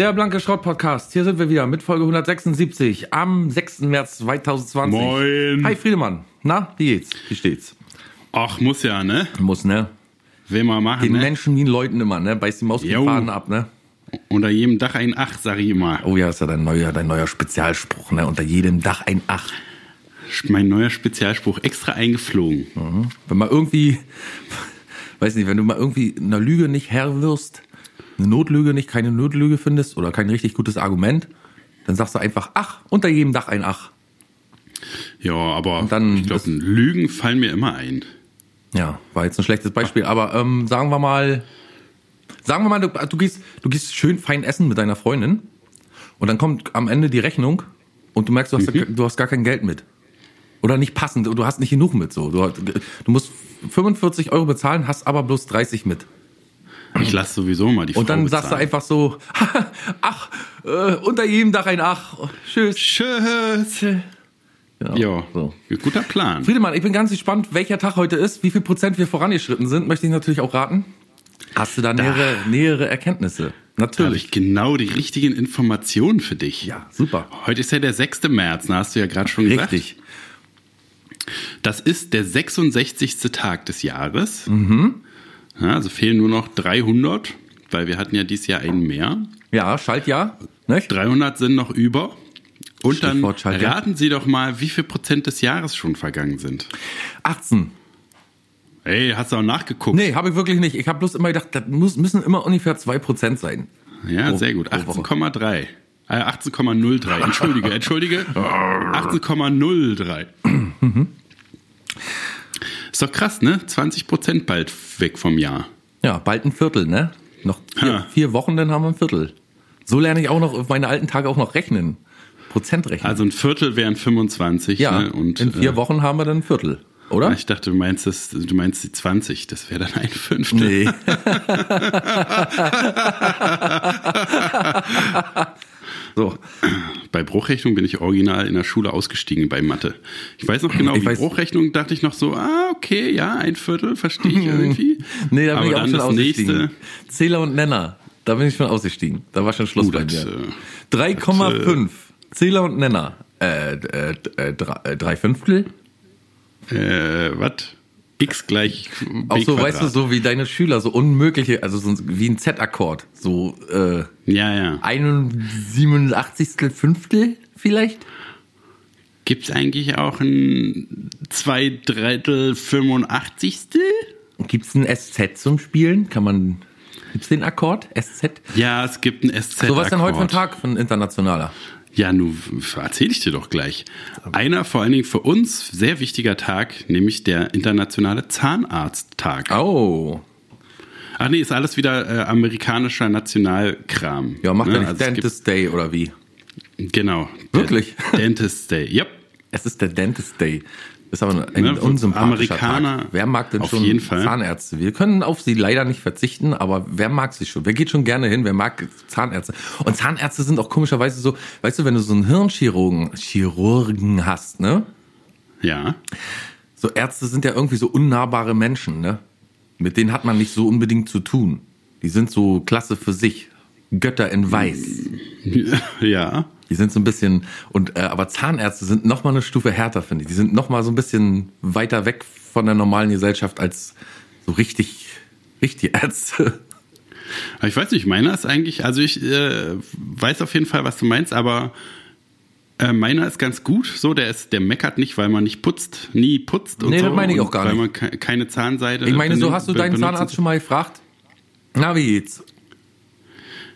Der Blanke Schrott Podcast. Hier sind wir wieder mit Folge 176 am 6. März 2020. Moin. Hi Friedemann. Na, wie geht's? Wie steht's? Ach, muss ja, ne? Muss, ne? Will man machen, Den ne? Menschen wie den Leuten immer, ne? Beißt die Maus Jo. Faden ab, ne? Unter jedem Dach ein Ach, sag ich immer. Oh ja, ist ja dein neuer, dein neuer Spezialspruch, ne? Unter jedem Dach ein Ach. Mein neuer Spezialspruch extra eingeflogen. Wenn man irgendwie, weiß nicht, wenn du mal irgendwie einer Lüge nicht Herr wirst, eine Notlüge nicht, keine Notlüge findest oder kein richtig gutes Argument, dann sagst du einfach Ach, unter jedem Dach ein Ach. Ja, aber dann ich glaube, Lügen fallen mir immer ein. Ja, war jetzt ein schlechtes Beispiel, aber ähm, sagen wir mal, sagen wir mal, du, du gehst, du gehst schön fein essen mit deiner Freundin und dann kommt am Ende die Rechnung und du merkst, du hast, du hast gar kein Geld mit. Oder nicht passend, du hast nicht genug mit so. Du, du musst 45 Euro bezahlen, hast aber bloß 30 mit. Ich lasse sowieso mal die Frau Und dann sagst du bezahlen. einfach so, ach, äh, unter jedem Dach ein Ach. Tschüss. Tschüss. Genau. Ja, So. guter Plan. Friedemann, ich bin ganz gespannt, welcher Tag heute ist, wie viel Prozent wir vorangeschritten sind, möchte ich natürlich auch raten. Hast du da nähere, nähere Erkenntnisse? Da habe Natürlich. ich genau die richtigen Informationen für dich. Ja, super. Heute ist ja der 6. März, da hast du ja gerade schon gesagt. Richtig. Das ist der 66. Tag des Jahres. Mhm. Ja, also fehlen nur noch 300, weil wir hatten ja dieses Jahr einen mehr. Ja, Schaltjahr. Nicht? 300 sind noch über. Und dann Stichwort Schaltjahr. raten Sie doch mal, wie viel Prozent des Jahres schon vergangen sind. 18. Ey, hast du auch nachgeguckt? Nee, habe ich wirklich nicht. Ich habe bloß immer gedacht, das muss, müssen immer ungefähr 2% sein. Ja, Pro- sehr gut. pro Woche. 18,3. Äh, 18,03. Entschuldige, entschuldige. 18,03. Ist doch krass, ne? 20 Prozent bald weg vom Jahr. Ja, bald ein Viertel, ne? Noch vier, Ha. vier Wochen, dann haben wir ein Viertel. So lerne ich auch noch auf meine alten Tage auch noch rechnen. Prozent rechnen. Also ein Viertel wären 25. ja, ne? Und, in vier äh, Wochen haben wir dann ein Viertel, oder? Ich dachte, du meinst, das, du meinst die 20. Das wäre dann ein Fünftel. Nee. so, Bei Bruchrechnung bin ich original in der Schule ausgestiegen bei Mathe. Ich weiß noch genau, Ich wie weiß- Bruchrechnung dachte ich noch so, ah, okay, ja, ein Viertel, verstehe ich irgendwie. nee, da bin Aber ich auch schon ausgestiegen. nächste. Zähler und Nenner, da bin ich schon ausgestiegen. Da war schon Schluss Uh, bei das, mir. äh, 3,5. Zähler und Nenner. Äh, äh, äh, drei, äh, drei Fünftel? Äh, was? X gleich B Auch so, Quadrat. weißt du, so wie deine Schüler, so unmögliche, also so wie ein Z-Akkord. So äh, Ja, ja. 87. Fünftel vielleicht? Gibt es eigentlich auch ein zwei Drittel 85. Gibt's ein SZ zum Spielen? Kann man. Gibt's den Akkord? SZ? Ja, es gibt ein SZ. So was denn heute Akkord. Tag von internationaler? Ja, nun erzähle ich dir doch gleich. Einer vor allen Dingen für uns sehr wichtiger Tag, nämlich der internationale Zahnarzttag. Oh. Ach nee, ist alles wieder äh, amerikanischer Nationalkram. Ja, macht Ne? er nicht Also Dentist Day oder wie? Genau. Wirklich? Dentist Day. Yep. Es ist der Dentist Day. Ist aber ein Ne, unsympathischer Amerikaner Tag. Wer mag denn auf schon jeden Fall. Zahnärzte? Wir können auf sie leider nicht verzichten, aber wer mag sie schon? Wer geht schon gerne hin? Wer mag Zahnärzte? Und Zahnärzte sind auch komischerweise so, weißt du, wenn du so einen Hirnchirurgen Chirurgen hast, ne? Ja. So Ärzte sind ja irgendwie so unnahbare Menschen, ne? Mit denen hat man nicht so unbedingt zu tun. Die sind so klasse für sich. Götter in Weiß. ja. Die sind so ein bisschen und äh, aber Zahnärzte sind noch mal eine Stufe härter, finde ich. Die sind noch mal so ein bisschen weiter weg von der normalen Gesellschaft als so richtig richtige Ärzte. Ich weiß nicht, meiner ist eigentlich, also ich äh, weiß auf jeden Fall, was du meinst, aber äh, meiner ist ganz gut. So, der ist, der meckert nicht, weil man nicht putzt, nie putzt und Nee, so. das meine ich auch gar weil nicht. man ke- keine Zahnseide. Ich meine, so hast du deinen Zahnarzt schon mal gefragt? Na, wie geht's?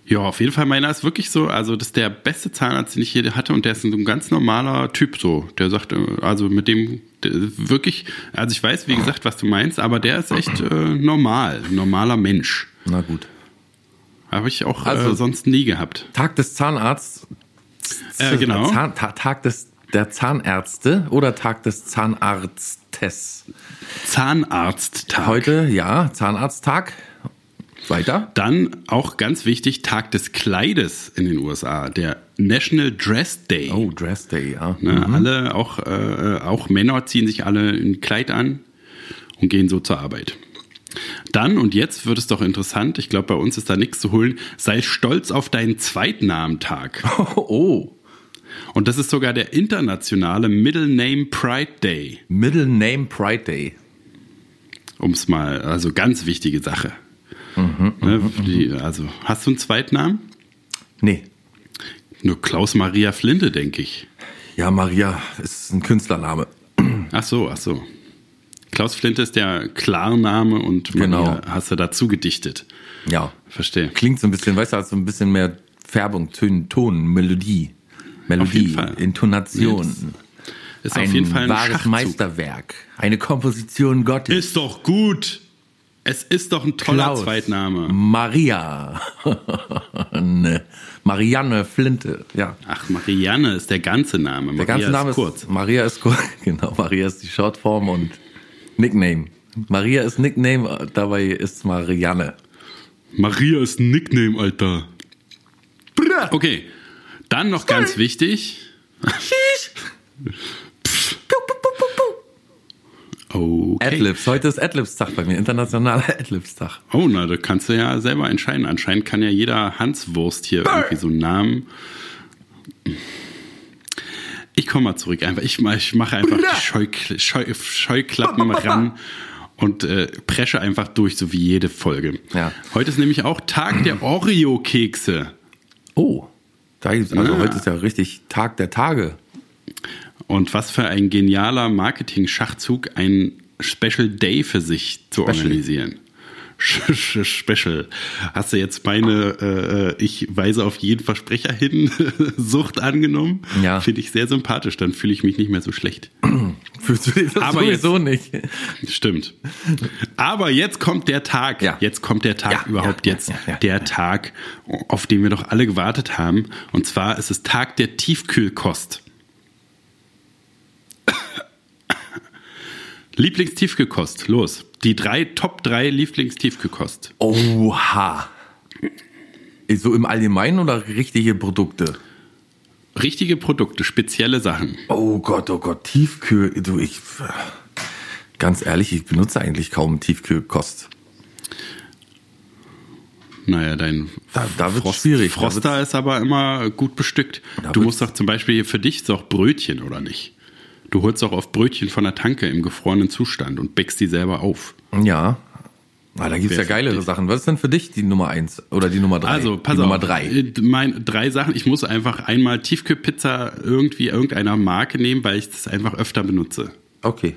Ja, auf jeden Fall meiner ist wirklich so, also das ist der beste Zahnarzt, den ich hier hatte und der ist so ein ganz normaler Typ so. Der sagt, äh, also mit dem wirklich, also ich weiß, wie gesagt, was du meinst, aber der ist echt äh, normal, normaler Mensch. Na gut. Habe ich auch Also- äh, sonst nie gehabt. Tag des Zahnarztes. Äh, genau. Zahn, Ta- Tag des der Zahnärzte oder Tag des Zahnarztes? Zahnarzttag. Heute, ja, Zahnarzttag. Weiter. Dann auch ganz wichtig, Tag des Kleides in den USA, der National Dress Day. Oh, Dress Day, ja. Ne, Alle, auch, äh, auch Männer ziehen sich alle ein Kleid an und gehen so zur Arbeit. Dann, und jetzt wird es doch interessant, ich glaube, bei uns ist da nichts zu holen, sei stolz auf deinen Zweitnamentag. Oh. Und das ist sogar der internationale Middle Name Pride Day. Middle Name Pride Day. Um es mal, also ganz wichtige Sache. Ne, die, also, hast du einen Zweitnamen? Nee. Nur Klaus Maria Flinte, denke ich. Ja, Maria ist ein Künstlername. Ach so, ach so. Klaus Flinte ist der Klarname und Maria Genau. hast du dazu gedichtet. Ja. Verstehe. Klingt so ein bisschen, weißt du, hat so ein bisschen mehr Färbung, Ton, Ton Melodie. Melodie, jeden Fall. Intonation. Nee, Ist ein auf jeden Fall ein wahres Schachzug. Meisterwerk. Eine Komposition Gottes. Ist doch gut. Es ist doch ein toller Klaus. Zweitname. Maria. ne. Marianne Flinte. Ja. Ach, Marianne ist der ganze Name. Der ganze Name ist kurz. Maria ist kurz. Genau, Maria ist die Shortform und Nickname. Maria ist Nickname, dabei ist Marianne. Maria ist ein Nickname, Alter. Okay, dann noch ganz wichtig. Okay. Adlibs. Heute ist Adlibs-Tag bei mir. Internationaler Adlibs-Tag. Oh, na, da kannst du ja selber entscheiden. Anscheinend kann ja jeder Hanswurst hier irgendwie so einen Namen. Ich komme mal zurück einfach. Ich, ich mache einfach die Scheukl Scheu Scheuklappen ran und äh, presche einfach durch, so wie jede Folge. Ja. Heute ist nämlich auch Tag der Oreo-Kekse. Oh. Also Ah. heute ist ja richtig Tag der Tage. Und was für ein genialer Marketing-Schachzug, ein Special Day für sich zu Special. organisieren. Special. Hast du jetzt meine äh, äh, Ich weise auf jeden Versprecher hin Sucht angenommen? Ja. Finde ich sehr sympathisch, dann fühle ich mich nicht mehr so schlecht. Fühlst du dich das Aber sowieso nicht? Stimmt. Aber jetzt kommt der Tag. Ja. Jetzt kommt der Tag Ja, überhaupt ja, jetzt. der Tag, auf den wir doch alle gewartet haben. Und zwar ist es Tag der Tiefkühlkost. Lieblingstiefkühlkost. Los. Die drei, Top 3 Lieblingstiefkühlkost. Oha. So im Allgemeinen oder richtige Produkte? Richtige Produkte, spezielle Sachen. Oh Gott, oh Gott, Tiefkühl. Du, ich. Ganz ehrlich, ich benutze eigentlich kaum Tiefkühlkost. Naja, dein Da- da wird's schwierig. Da Froster ist aber immer gut bestückt. Da Du musst doch zum Beispiel für dich doch Brötchen, oder nicht? Du holst doch oft Brötchen von der Tanke im gefrorenen Zustand und bäckst die selber auf. Ja. Ah, da gibt's Wer ja geilere Sachen. Was ist denn für dich die Nummer eins oder die Nummer drei? Also, pass die auf. Nummer drei. äh, Mein, drei Sachen. Ich muss einfach einmal Tiefkühlpizza irgendwie irgendeiner Marke nehmen, weil ich das einfach öfter benutze. Okay.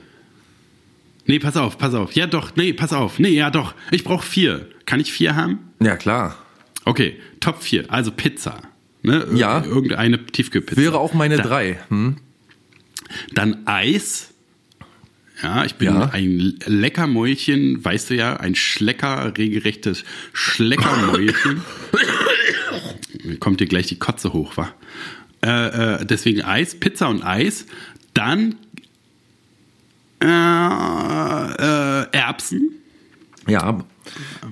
Nee, pass auf, pass auf. Ja, doch, nee, pass auf. Nee, ja, doch. Ich brauche vier. Kann ich vier haben? Ja, klar. Okay, Top 4. Also Pizza. Ne? Ir- Ja. Irgendeine Tiefkühlpizza. Wäre auch meine Da- drei. Hm? Dann Eis. Ja, ich bin Ja. ein Leckermäulchen, weißt du ja, ein Schlecker, regelrechtes Schleckermäulchen. Kommt dir gleich die Kotze hoch, wa? Äh, äh, deswegen Eis, Pizza und Eis. Dann äh, äh, Erbsen. Ja.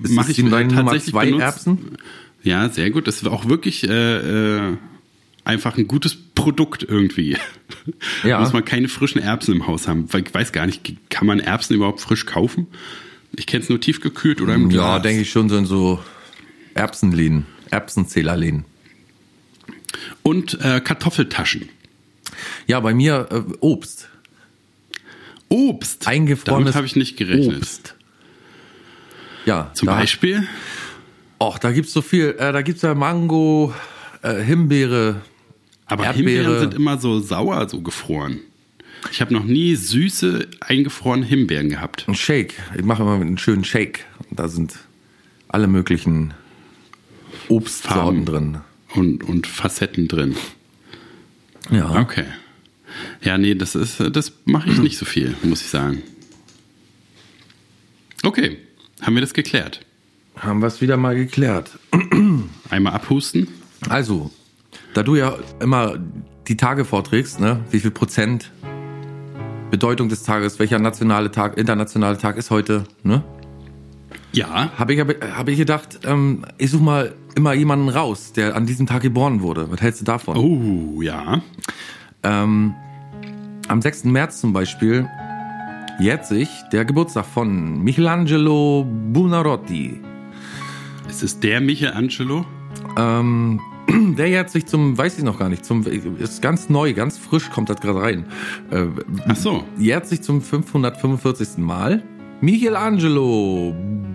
Ist Mach das ich tatsächlich zwei benutzt. Erbsen? Ja, sehr gut. Das ist auch wirklich äh, äh, einfach ein gutes Produkt irgendwie. Ja. Muss man keine frischen Erbsen im Haus haben. Weil ich weiß gar nicht, kann man Erbsen überhaupt frisch kaufen? Ich kenne es nur tiefgekühlt oder im Glas. Ja, denke ich schon so in so Erbsenläden, Erbsenzählerläden. Und äh, Kartoffeltaschen. Ja, bei mir äh, Obst. Obst. Eingefrorenes Damit habe ich nicht gerechnet. Obst. Ja, Zum da, Beispiel? Och, da gibt's so viel. Äh, da gibt's ja Mango, äh, Himbeere. Aber Erdbeere. Himbeeren sind immer so sauer, so gefroren. Ich habe noch nie süße, eingefrorene Himbeeren gehabt. Ein Shake. Ich mache immer einen schönen Shake. Da sind alle möglichen Obstsorten drin. Und, und Facetten drin. Ja. Okay. Ja, nee, das ist, das mache ich nicht so viel, muss ich sagen. Okay, haben wir das geklärt. Haben wir es wieder mal geklärt. Einmal abhusten. Also, da du ja immer die Tage vorträgst, ne, wie viel Prozent Bedeutung des Tages, welcher nationale Tag, internationale Tag ist heute, ne? Ja. Habe ich, hab ich gedacht, ähm, ich suche mal immer jemanden raus, der an diesem Tag geboren wurde. Was hältst du davon? Oh, ja. Ähm, am 6. März zum Beispiel jährt sich der Geburtstag von Michelangelo Buonarroti. Ist es der Michelangelo? Ähm, der jährt sich zum, weiß ich noch gar nicht, zum, ist ganz neu, ganz frisch, kommt das gerade rein. Äh, Ach so. Jährt sich zum 545. Mal. Michelangelo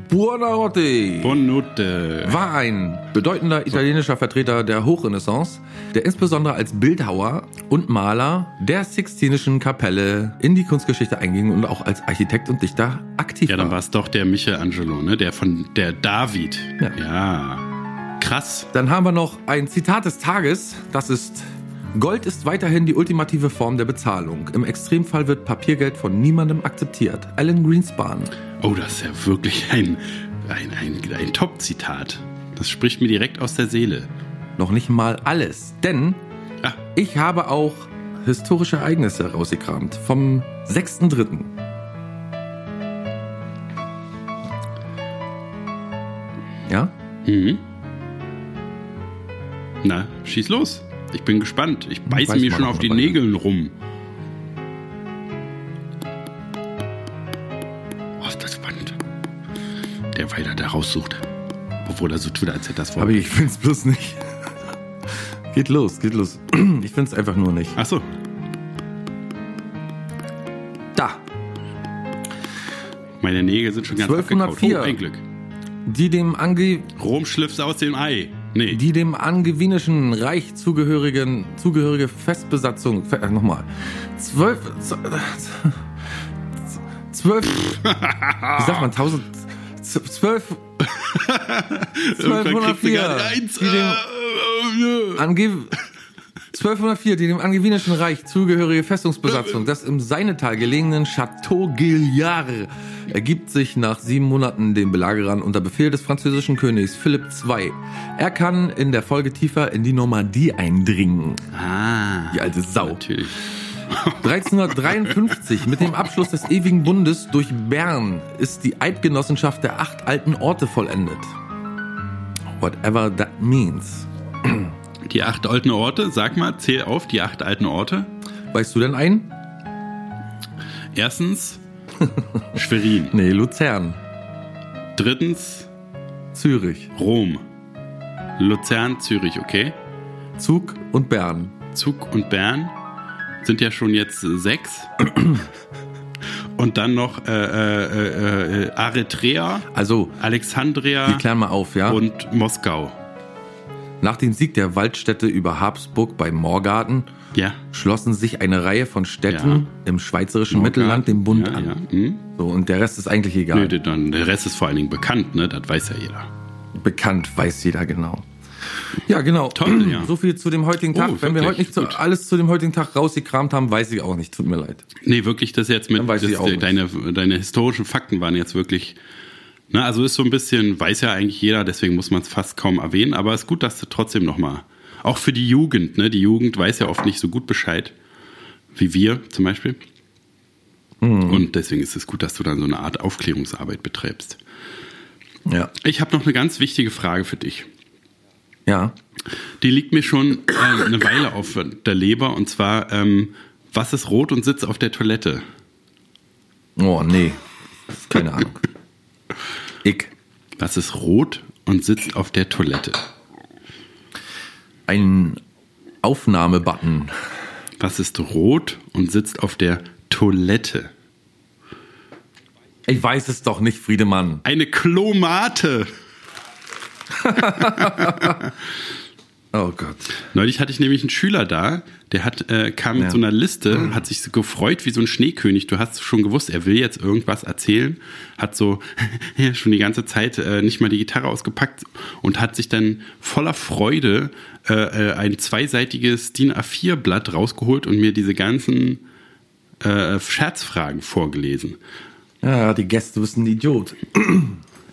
Buonarroti Bonute. war ein bedeutender italienischer Vertreter der Hochrenaissance, der insbesondere als Bildhauer und Maler der Sixtinischen Kapelle in die Kunstgeschichte einging und auch als Architekt und Dichter aktiv Ja, dann war war. es doch der Michelangelo, ne? Der von der David. Ja. ja. Krass. Dann haben wir noch ein Zitat des Tages, das ist Gold ist weiterhin die ultimative Form der Bezahlung. Im Extremfall wird Papiergeld von niemandem akzeptiert. Alan Greenspan. Oh, das ist ja wirklich ein, ein, ein, ein Top-Zitat. Das spricht mir direkt aus der Seele. Noch nicht mal alles, denn Ah, ich habe auch historische Ereignisse rausgekramt vom 6.3. Ja? mhm. Na, schieß los. Ich bin gespannt. Ich beiße mir schon auf die dabei. Nägeln rum. Oh, ist das spannend. Der weiter da raussucht. Obwohl er so tut, als hätte das vor. Aber ich find's bloß nicht. geht los, geht los. Ich find's einfach nur nicht. Ach so. Da. Meine Nägel sind schon ganz 1204. abgekaut. Oh, ein Glück. Die dem, Ange Rom schlüpft aus dem Ei. Nee. die dem angevinischen Reich zugehörigen, zugehörige Festbesatzung, Fe- äh, nochmal, zwölf, zwölf, wie sagt man, tausend, zwölf, Irgendwann kriegst du 1204, gerade eins. die dem, Äh, äh, Ange 1204, die dem angevinischen Reich zugehörige Festungsbesatzung des im Seinetal gelegenen Château Guillard ergibt sich nach sieben Monaten den Belagerern unter Befehl des französischen Königs Philipp II. Er kann in der Folge tiefer in die Normandie eindringen. Ah. Die alte Sau. Natürlich. 1353, mit dem Abschluss des ewigen Bundes durch Bern, ist die Eidgenossenschaft der acht alten Orte vollendet. Whatever that means. Die acht alten Orte, sag mal, zähl auf die acht alten Orte. Weißt du denn einen? Erstens Schwerin. Nee, Luzern. Drittens Zürich. Rom. Luzern, Zürich, okay. Zug und Bern. Zug und Bern sind ja schon jetzt äh, sechs. Und dann noch äh, äh, äh, Eritrea, Also, Alexandria wir klären mal auf, ja? und Moskau. Nach dem Sieg der Waldstädte über Habsburg bei Morgarten Ja. schlossen sich eine Reihe von Städten Ja. im schweizerischen Mittelland dem Bund ja, an. Hm? So, und der Rest ist eigentlich egal. Nö, der- dann, der Rest ist vor allen Dingen bekannt, ne? Das weiß ja jeder. Bekannt, weiß jeder genau. Ja, genau. Toll, ja. So viel zu dem heutigen Tag. Oh, Wenn wir heute nicht Gut. alles zu dem heutigen Tag rausgekramt haben, weiß ich auch nicht. Tut mir leid. Nee, wirklich, das jetzt mit weiß das, ich auch nicht. deine, deine historischen Fakten waren jetzt wirklich. Ne, also ist so ein bisschen, weiß ja eigentlich jeder, deswegen muss man es fast kaum erwähnen, aber es ist gut, dass du trotzdem nochmal. Auch für die Jugend, ne? Die Jugend weiß ja oft nicht so gut Bescheid, wie wir zum Beispiel. Mhm. Und deswegen ist es gut, dass du dann so eine Art Aufklärungsarbeit betreibst. Ja. Ich habe noch eine ganz wichtige Frage für dich. Ja. Die liegt mir schon äh, eine Weile auf der Leber und zwar, ähm, was ist rot und sitzt auf der Toilette? Oh, nee. Keine Ahnung. Ich. Was ist rot und sitzt auf der Toilette? Ein Aufnahmebutton. Was ist rot und sitzt auf der Toilette? Ich weiß es doch nicht, Friedemann. Eine Klomate. Oh Gott. Neulich hatte ich nämlich einen Schüler da, der hat, äh, kam mit Ja. so einer Liste, hat sich so gefreut wie so ein Schneekönig. Du hast schon gewusst, er will jetzt irgendwas erzählen, hat so schon die ganze Zeit äh, nicht mal die Gitarre ausgepackt und hat sich dann voller Freude äh, äh, ein zweiseitiges DIN A4-Blatt rausgeholt und mir diese ganzen äh, Scherzfragen vorgelesen. Ja, die Gäste, du bist ein Idiot.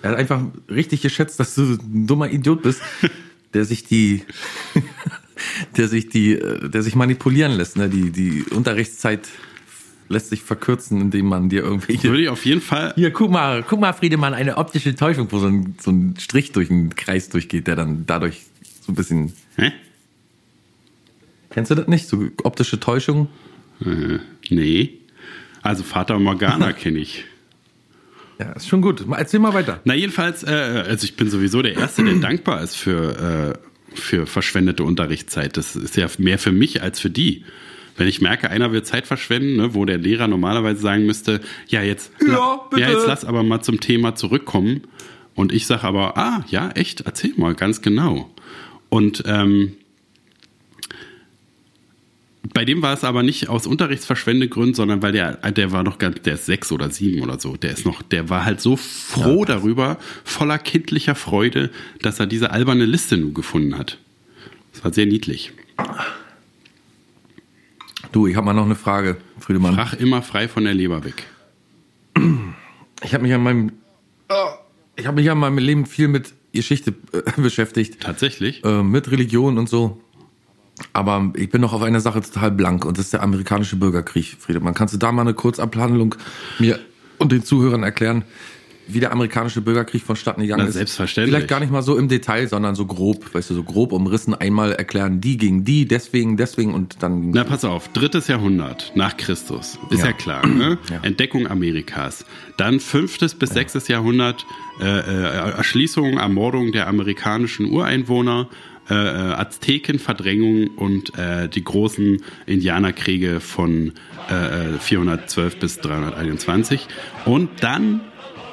Er hat einfach richtig geschätzt, dass du ein dummer Idiot bist, der sich die, der sich die, äh, der sich manipulieren lässt. Ne? Die, die Unterrichtszeit lässt sich verkürzen, indem man dir irgendwelche. Würde ich auf jeden Fall Hier, guck mal, guck mal, Friedemann, eine optische Täuschung, wo so ein, so ein Strich durch einen Kreis durchgeht, der dann dadurch so ein bisschen. Hä? Kennst du das nicht? So optische Täuschung? Äh, nee. Also Vater Morgana kenne ich. Ja, ist schon gut. Erzähl mal weiter. Na, jedenfalls, äh, also ich bin sowieso der Erste, der dankbar ist für, äh, für verschwendete Unterrichtszeit. Das ist ja mehr für mich als für die. Wenn ich merke, einer will Zeit verschwenden, ne, wo der Lehrer normalerweise sagen müsste, ja, jetzt, Ja, bitte. ja, jetzt lass aber mal zum Thema zurückkommen. Und ich sage aber, ah, ja, echt, erzähl mal, ganz genau. Und ähm, bei dem war es aber nicht aus Unterrichtsverschwendegründen, sondern weil der, der war noch ganz, der ist sechs oder sieben oder so. Der ist noch, der war halt so froh darüber, voller kindlicher Freude, dass er diese alberne Liste nun gefunden hat. Das war sehr niedlich. Du, ich habe mal noch eine Frage, Friedemann. Frach immer frei von der Leber weg. Ich habe mich an meinem, ich habe mich an meinem Leben viel mit Geschichte äh, beschäftigt, Tatsächlich. äh, mit Religion und so. Aber ich bin noch auf einer Sache total blank und das ist der amerikanische Bürgerkrieg, Friedemann. Kannst du da mal eine Kurzabhandlung mir und den Zuhörern erklären, wie der amerikanische Bürgerkrieg vonstatten gegangen Na, ist? selbstverständlich. Vielleicht gar nicht mal so im Detail, sondern so grob, weißt du, so grob umrissen einmal erklären, die gegen die, deswegen, deswegen und dann. Na, pass auf, drittes Jahrhundert nach Christus. Ist ja, Ja. klar, ne? Ja. Entdeckung Amerikas. Dann fünftes bis sechstes Jahrhundert äh, äh, Erschließung, Ermordung der amerikanischen Ureinwohner, äh, äh, Azteken, Verdrängung und äh, die großen Indianerkriege von äh, äh, 412 bis 321. Und dann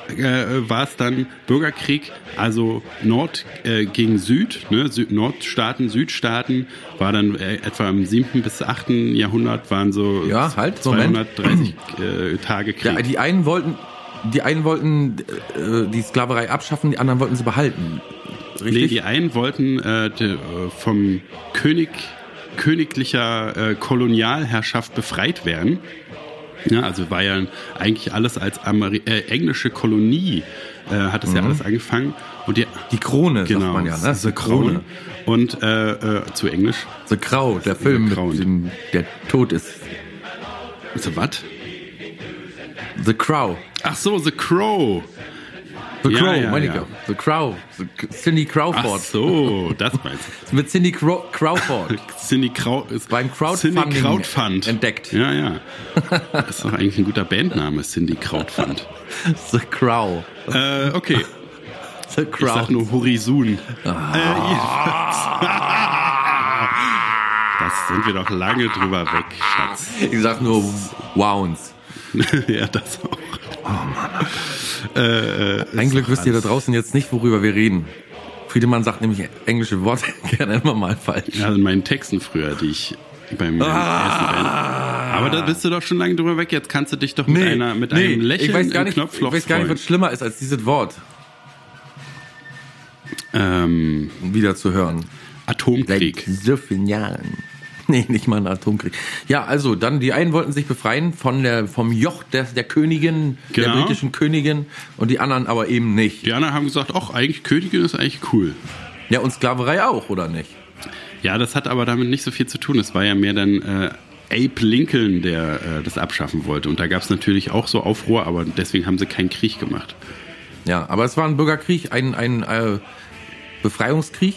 äh, war es dann Bürgerkrieg, also Nord äh, gegen Süd, ne? Süd Nordstaaten, Südstaaten, war dann äh, etwa im 7. bis 8. Jahrhundert waren so Ja, halt, Moment. 230 äh, Tage Krieg. Ja, die einen wollten, die einen wollten äh, die Sklaverei abschaffen, die anderen wollten sie behalten. Nee, Richtig? die einen wollten äh, die, äh, vom König königlicher äh, Kolonialherrschaft befreit werden. Ja, also war ja eigentlich alles als Ameri äh, englische Kolonie äh, hat es ja alles angefangen und die die Krone, genau sagt man ja, ne? The Crown und äh, äh, zu Englisch The Crow, der Film, mit dem, der tot ist. so was? The Crow. Ach so, The Crow. The Ja, Crow, ja, meine ja. ich. The Crow. Cindy Ach Crawford. so, das meinst du. Mit Cindy Crow Crawford. Cindy ist Beim Crowdfunding Cindy Krautfund. entdeckt. Ja, ja. Das ist doch eigentlich ein guter Bandname, Cindy Krautfund. The Crow. Äh, okay, The ich Crow. sag nur Horizon. Ah. Äh. Das sind wir doch lange drüber weg, Schatz. Ich sag nur Wounds. ja, das auch. Ein Glück wisst ihr da draußen jetzt nicht, worüber wir reden. Friedemann sagt nämlich englische Worte gerne immer mal falsch. Ja, in meinen Texten früher, die ich beim Ah. ersten Band. Aber da bist du doch schon lange drüber weg. Jetzt kannst du dich doch mit, einer, mit einem Lächeln ich weiß gar im nicht, ich weiß gar nicht, was schlimmer ist als dieses Wort Ähm, wieder zu hören. Atomkrieg. Seit so vielen Jahren. Nee, nicht mal ein Atomkrieg. Ja, also dann die einen wollten sich befreien von der vom Joch der, der Königin, der Genau. britischen Königin und die anderen aber eben nicht. Die anderen haben gesagt, ach, eigentlich Königin ist eigentlich cool. Ja, und Sklaverei auch, oder nicht? Ja, das hat aber damit nicht so viel zu tun. Es war ja mehr dann äh, Abe Lincoln, der äh, das abschaffen wollte. Und da gab es natürlich auch so Aufruhr, aber deswegen haben sie keinen Krieg gemacht. Ja, aber es war ein Bürgerkrieg, ein, ein äh, Befreiungskrieg.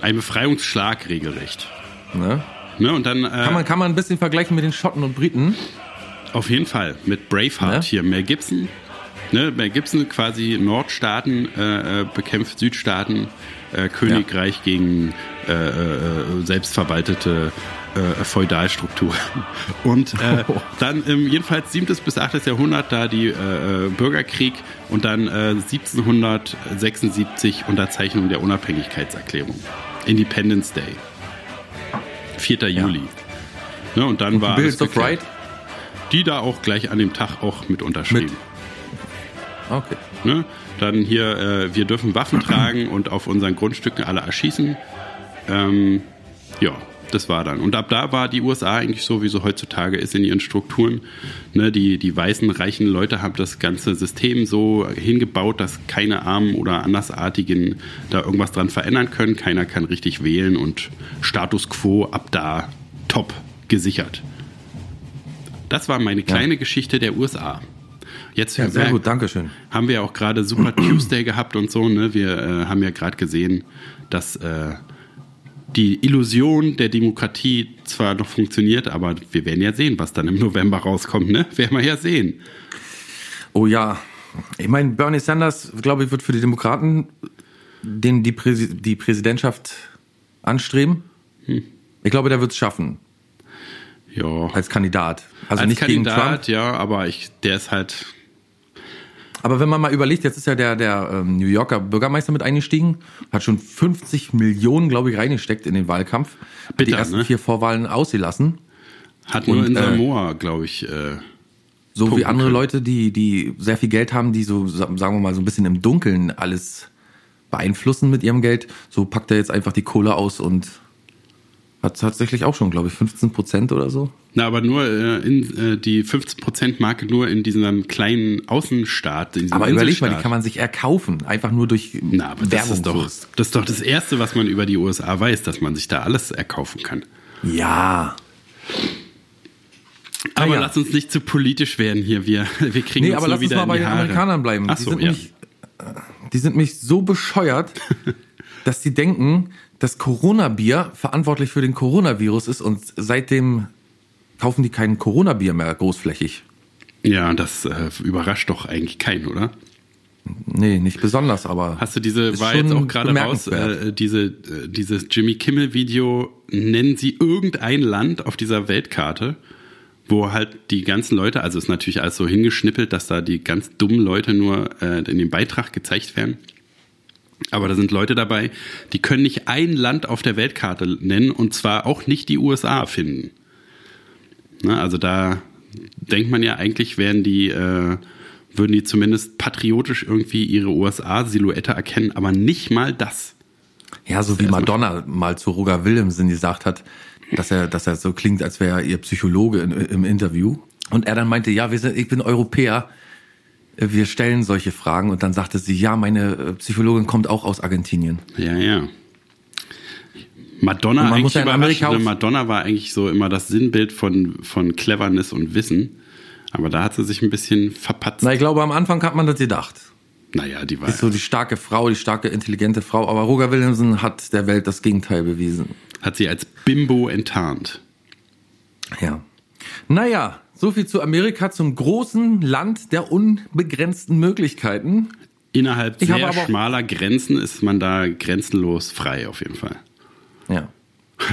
Ein Befreiungsschlag regelrecht. Ne? Ne, und dann äh, Kann, man, kann man ein bisschen vergleichen mit den Schotten und Briten. auf jeden Fall mit Braveheart Ne? hier. Mel Gibson. Ne, Mel Gibson quasi Nordstaaten äh, äh, bekämpft Südstaaten, äh, Königreich gegen äh, äh, selbstverwaltete äh, Feudalstruktur. Und äh, dann ähm, jedenfalls 7. bis 8. Jahrhundert da die äh, Bürgerkrieg und dann äh, 1776 Unterzeichnung der Unabhängigkeitserklärung. Independence Day. 4. Juli. Ne, und dann war Bills of. Right. Die da auch gleich an dem Tag auch mit unterschrieben. Mit. Okay. Ne? Dann hier, äh, wir dürfen Waffen tragen und auf unseren Grundstücken alle erschießen. Ähm, ja, das war dann. Und ab da war die USA eigentlich so, wie sie heutzutage ist in ihren Strukturen. Ne, die, die weißen, reichen Leute haben das ganze System so hingebaut, dass keine Armen oder Andersartigen da irgendwas dran verändern können. Keiner kann richtig wählen und Status quo ab da top gesichert. Das war meine kleine Geschichte der USA. Jetzt Ja, sehr gut, Dankeschön. haben wir auch gerade Super Tuesday gehabt und so. Ne? Wir äh, haben ja gerade gesehen, dass äh, die Illusion der Demokratie zwar noch funktioniert, aber wir werden ja sehen, was dann im November rauskommt, ne? Werden wir ja sehen. Oh ja. Ich meine, Bernie Sanders, glaube ich, wird für die Demokraten den, die, Präsi die Präsidentschaft anstreben. Hm. Ich glaube, der wird es schaffen. Ja. Als Kandidat. Also Als nicht Kandidat, gegen Trump. ja, aber ich, der ist halt. Aber wenn man mal überlegt, jetzt ist ja der, der ähm, New Yorker Bürgermeister mit eingestiegen, hat schon 50 Millionen, glaube ich, reingesteckt in den Wahlkampf. Hat Bitter, die ersten ne? vier Vorwahlen ausgelassen. Hat nur Und, in äh, Samoa, glaube ich. Äh, So wie andere können. Leute, die, die sehr viel Geld haben, die so, sa- sagen wir mal, so ein bisschen im Dunkeln alles beeinflussen mit ihrem Geld. So packt er jetzt einfach die Kohle aus und hat tatsächlich auch schon, glaube ich, 15 Prozent oder so. Na, aber nur äh, in, äh, die 15%-Marke nur in diesem kleinen Außenstaat. In diesem Aber überleg mal, die kann man sich erkaufen. Einfach nur durch Na, aber das Werbung. ist, doch, das ist doch das Erste, was man über die USA weiß, dass man sich da alles erkaufen kann. Ja. Aber Ah, ja. lass uns nicht zu politisch werden hier. Wir, wir kriegen Nee, uns aber lass uns mal bei die den. Amerikanern bleiben. Ach die, so, sind ja. mich, die sind mich so bescheuert, dass sie denken, dass Corona-Bier verantwortlich für den Coronavirus ist und seitdem kaufen die kein Corona-Bier mehr großflächig. Ja, das äh, überrascht doch eigentlich keinen, oder? Nee, nicht besonders, aber. Hast du diese, war jetzt auch gerade raus, äh, diese, äh, dieses Jimmy Kimmel-Video, nennen sie irgendein Land auf dieser Weltkarte, wo halt die ganzen Leute, also ist natürlich alles so hingeschnippelt, dass da die ganz dummen Leute nur äh, in dem Beitrag gezeigt werden. Aber da sind Leute dabei, die können nicht ein Land auf der Weltkarte nennen und zwar auch nicht die USA finden. Ne, also da denkt man ja eigentlich, wären die, äh, würden die zumindest patriotisch irgendwie ihre USA-Silhouette erkennen, aber nicht mal das. Ja, so wie Madonna mal zu Roger Williamson gesagt hat, dass er, dass er so klingt, als wäre er ihr Psychologe in, im Interview. Und er dann meinte, ja, wir sind, ich bin Europäer, wir stellen solche Fragen. Und dann sagte sie, ja, meine äh, Psychologin kommt auch aus Argentinien. Ja, ja. Madonna man muss ja in Amerika ne? Madonna war eigentlich so immer das Sinnbild von, von Cleverness und Wissen. Aber da hat sie sich ein bisschen verpatzt. Na, ich glaube, am Anfang hat man das gedacht. Naja, die war. Ist so die starke Frau, die starke, intelligente Frau. Aber Roger Williamson hat der Welt das Gegenteil bewiesen. hat sie als Bimbo enttarnt. Ja. Naja, so viel zu Amerika, zum großen Land der unbegrenzten Möglichkeiten. Innerhalb Ich sehr schmaler Grenzen ist man da grenzenlos frei auf jeden Fall. Ja.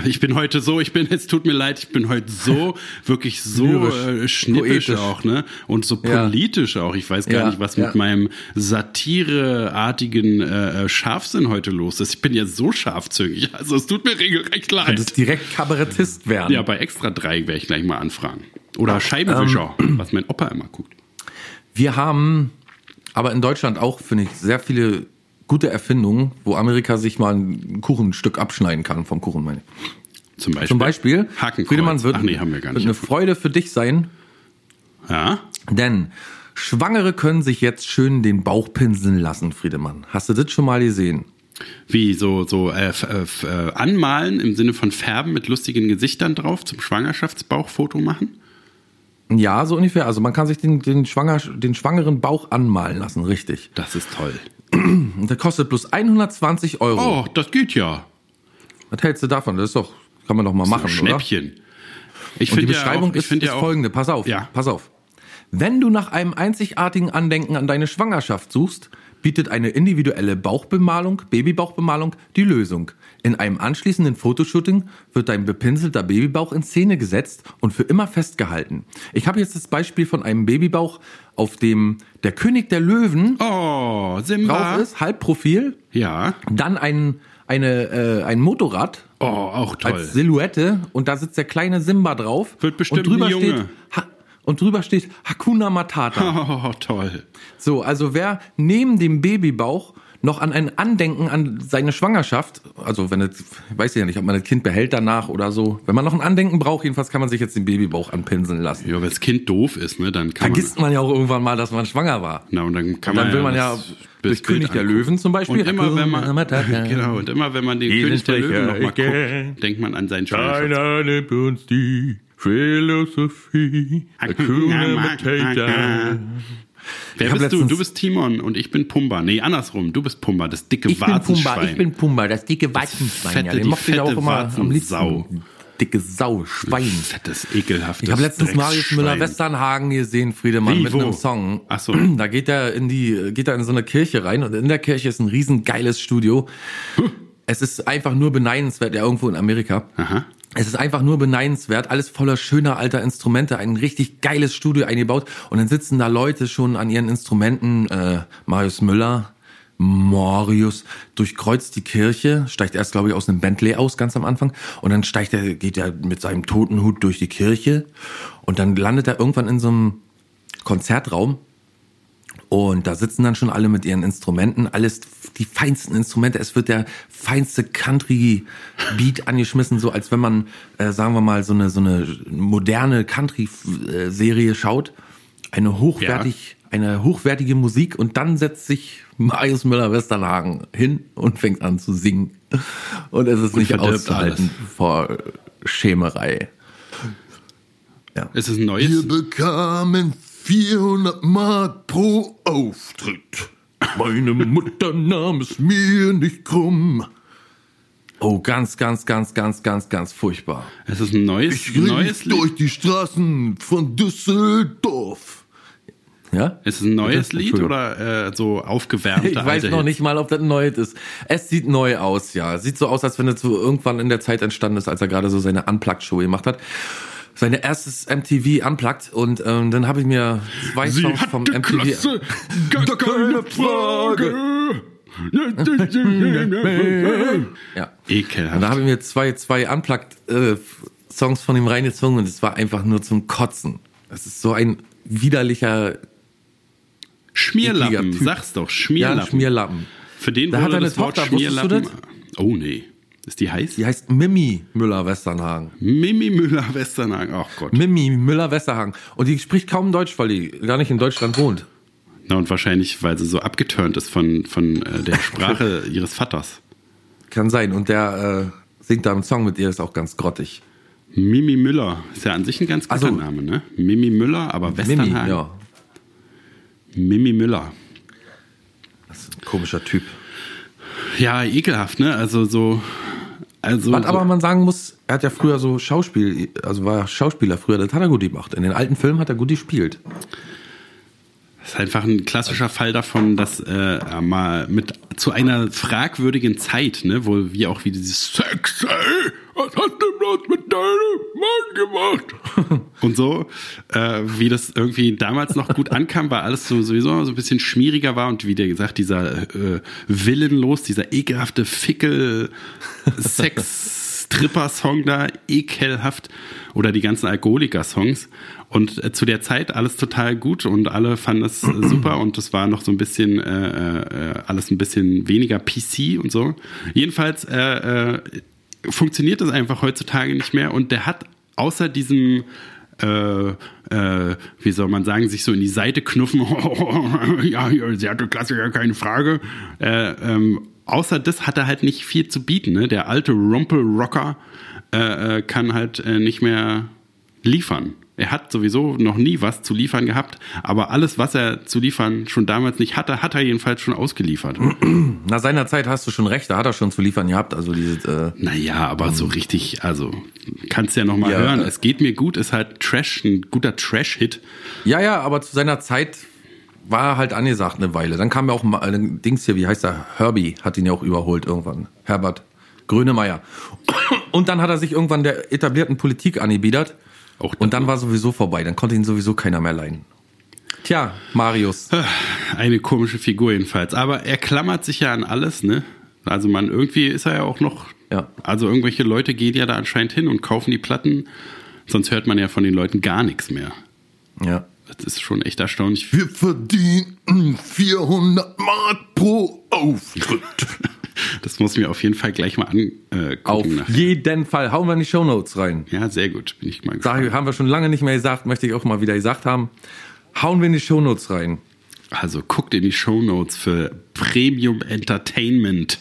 Ich bin heute so, ich bin, es tut mir leid, ich bin heute so, wirklich so Lyrisch, äh, schnippisch poetisch. auch, ne? Und so Ja. politisch auch. Ich weiß gar Ja, nicht, was ja. mit meinem satireartigen äh, äh, Scharfsinn heute los ist. Ich bin ja so scharfzüngig. Also es tut mir regelrecht leid. Das direkt Kabarettist werden. Ja, bei Extra 3 werde ich gleich mal anfragen. Oder Scheibenwischer, Ähm. was mein Opa immer guckt. Wir haben aber in Deutschland auch, finde ich, sehr viele gute Erfindungen, wo Amerika sich mal ein Kuchenstück abschneiden kann vom Kuchen, meine ich. Zum Beispiel. Zum Beispiel. Friedemann wird, Ach nee, haben wir gar wird nicht. eine Freude für dich sein, Ja? denn Schwangere können sich jetzt schön den Bauch pinseln lassen, Friedemann. Hast du das schon mal gesehen? Wie so, so äh, äh, äh, anmalen im Sinne von Färben mit lustigen Gesichtern drauf zum Schwangerschaftsbauchfoto machen? Ja, so ungefähr. Also man kann sich den, den, Schwanger, den schwangeren Bauch anmalen lassen, richtig. Das ist toll. Und der kostet bloß 120 Euro. Oh, das geht ja. Was hältst du davon? Das ist doch, kann man doch mal machen, oder? Schnäppchen. Ich Und die finde ja Beschreibung auch, ist, finde ist ja folgende. Pass auf, Ja. pass auf. Wenn du nach einem einzigartigen Andenken an deine Schwangerschaft suchst, bietet eine individuelle Bauchbemalung, Babybauchbemalung, die Lösung. In einem anschließenden Fotoshooting wird dein bepinselter Babybauch in Szene gesetzt und für immer festgehalten. Ich habe jetzt das Beispiel von einem Babybauch, auf dem der König der Löwen Oh, Simba. drauf ist, Halbprofil, Ja. dann ein, eine, äh, ein Motorrad Oh, auch toll. als Silhouette und da sitzt der kleine Simba drauf. Wird bestimmt und drüber ein Junge. steht und drüber steht Hakuna Matata. Oh, toll. so, also wer neben dem Babybauch noch an ein Andenken an seine Schwangerschaft, also wenn es, ich weiß ja nicht, ob man das Kind behält danach oder so, wenn man noch ein Andenken braucht, jedenfalls kann man sich jetzt den Babybauch anpinseln lassen. Ja, wenn das Kind doof ist, ne, dann kann Vergisst man ja auch irgendwann mal, dass man schwanger war. man. Na, und dann kann Und dann man will man ja das- das durch König der. Löwen zum Beispiel. Und immer wenn man genau und immer wenn man den Jeden König der Löwen noch mal again. guckt, denkt man an seinen Schwangerschaft. Philosophie. Hakuna Matata. Wer bist du? Du bist Timon und ich bin Pumba. Nee, andersrum. Du bist Pumba, das dicke Ich bin Pumba, Warzenschwein. ich bin Pumba, das dicke Weizenschwein. fette, ja, den die mochte ich auch fette immer am liebsten. Warzensau. Dicke Sau, Schwein. Fettes, ekelhaftes Ich habe letztens Marius. Müller-Westernhagen gesehen, Friedemann, Wie, mit wo? einem Song. Ach so. Da geht er in die, geht er in so eine Kirche rein und in der Kirche ist ein riesen geiles Studio. Es ist einfach nur beneidenswert, ja, irgendwo in Amerika. Aha. Es ist einfach nur beneidenswert, alles voller schöner alter Instrumente, ein richtig geiles Studio eingebaut. Und dann sitzen da Leute schon an ihren Instrumenten, äh, Marius Müller, Marius durchkreuzt die Kirche, steigt erst glaube ich aus einem Bentley aus ganz am Anfang. Und dann steigt er, geht er mit seinem Totenhut durch die Kirche. Und dann landet er irgendwann in so einem Konzertraum und da sitzen dann schon alle mit ihren Instrumenten, alles die feinsten Instrumente. Es wird der feinste Country-Beat angeschmissen, so als wenn man, äh, sagen wir mal, so eine, so eine moderne Country-Serie schaut. Eine hochwertig, eine hochwertige Musik und dann setzt sich Marius Müller-Westernhagen hin und fängt an zu singen. Und es ist nicht verdirbt auszuhalten vor Schämerei. Ja. Ist es ein neues? Wir bekamen 400 Mark pro Auftritt. Meine Mutter nahm es mir nicht krumm. Oh, ganz, ganz, ganz, ganz, ganz, ganz furchtbar. Es ist ein neues, Ich neues rief durch die Straßen von Düsseldorf. Ja? Ist es ein neues? Lied oder äh, so aufgewärmte Ich weiß noch nicht mal, ob das neu ist. Es sieht neu aus, ja. Sieht so aus, als wenn es so irgendwann in der Zeit entstanden ist, als er gerade so seine Unplugged-Show gemacht hat. Seine erstes MTV Unplugged und ähm, dann habe ich mir zwei Sie Songs vom MTV. Klasse, gar keine Frage. Ja. Ekelhaft. Und da habe ich mir zwei, zwei Unplugged-Songs von ihm reingezogen und es war einfach nur zum Kotzen. Das ist so ein widerlicher Schmierlappen, sag's doch, ja, Schmierlappen. Schmierlappen. Für den Da wurde hat er eine das Wort Tochter, du Schmierlappen. Oh nee. Ist die heiß? Die heißt Mimi Müller-Westernhagen. Mimi Müller-Westernhagen. Ach Gott. Mimi Müller-Westerhagen. Und die spricht kaum Deutsch, weil die gar nicht in Deutschland wohnt. Na und wahrscheinlich, weil sie so abgeturnt ist von, von äh, der Sprache ihres Vaters. Kann sein. Und der äh, singt da einen Song mit ihr, ist auch ganz grottig. Mimi Müller. Ist ja an sich ein ganz guter Also- Name, ne? Mimi Müller, aber Westernhagen. Mimi, ja. Mimi Müller. Das ist ein komischer Typ. Ja, ekelhaft, ne? Also so. Also, Was so, aber man sagen muss, er hat ja früher so Schauspiel, also war Schauspieler früher, das hat er gut gemacht. In den alten Filmen hat er gut gespielt. Das ist einfach ein klassischer Fall davon, dass äh, mal mit zu einer fragwürdigen Zeit, ne, wo wie auch wie dieses Sex, ey, was hat denn das mit deinem Mann gemacht? Und so, äh, wie das irgendwie damals noch gut ankam, weil alles so sowieso so ein bisschen schmieriger war und wie der gesagt, dieser äh, willenlos, dieser ekelhafte Fickel Sex Stripper-Song da, ekelhaft. Oder die ganzen Alkoholiker-Songs. Und äh, zu der Zeit alles total gut und alle fanden es äh, super und es war noch so ein bisschen, äh, äh, alles ein bisschen weniger PC und so. Jedenfalls äh, funktioniert das einfach heutzutage nicht mehr und der hat außer diesem äh, wie soll man sagen, sich so in die Seite knuffen. ja, hatte Klasse, ja, keine Frage. Äh, ähm, außer das hat er halt nicht viel zu bieten. Ne? Der alte Rumpel-Rocker äh, äh, kann halt äh, nicht mehr liefern. Er hat sowieso noch nie was zu liefern gehabt, aber alles, was er zu liefern schon damals nicht hatte, hat er jedenfalls schon ausgeliefert. Nach seiner Zeit hast du schon recht, da hat er schon zu liefern gehabt. Also dieses, äh, Naja, aber so richtig, also kannst ja noch mal Ja, hören. äh, Es geht mir gut, ist halt Trash, ein guter Trash-Hit. ja, ja, aber zu seiner Zeit war halt angesagt eine Weile. Dann kam ja auch mal ein Dings hier, wie heißt er? Herbie hat ihn ja auch überholt irgendwann. Herbert Grönemeyer. Und dann hat er sich irgendwann der etablierten Politik angebiedert. Auch Und dann war sowieso vorbei. Dann konnte ihn sowieso keiner mehr leihen. Tja, Marius. Eine komische Figur jedenfalls. Aber er klammert sich ja an alles, ne? Also man, irgendwie ist er ja auch noch. Ja. Also irgendwelche Leute gehen ja da anscheinend hin und kaufen die Platten. Sonst hört man ja von den Leuten gar nichts mehr. Ja. Das ist schon echt erstaunlich. Wir verdienten 400 Mark pro Auftritt. Das muss ich mir auf jeden Fall gleich mal angucken. Auf nach- jeden Fall. Hauen wir in die Shownotes rein. Ja, sehr gut. Bin ich mal gespannt. Sag, haben wir schon lange nicht mehr gesagt, möchte ich auch mal wieder gesagt haben. Hauen wir in die Shownotes rein. Also guckt in die Shownotes für Premium Entertainment.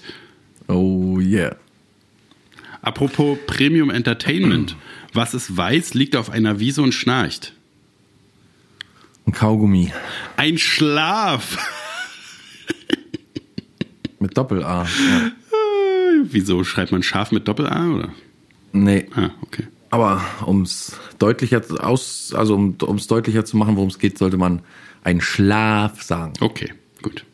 Oh yeah. Apropos Premium Entertainment. Was es weiß, liegt auf einer Wiese und schnarcht. Ein Kaugummi. Ein Schlaf. Mit Doppel-A. Ja. Wieso schreibt man Schaf mit Doppel-A oder? Nee. Ah, okay. Aber ums deutlicher aus, also um ums deutlicher zu machen, worum es geht, sollte man ein Schlaf sagen. Okay, gut.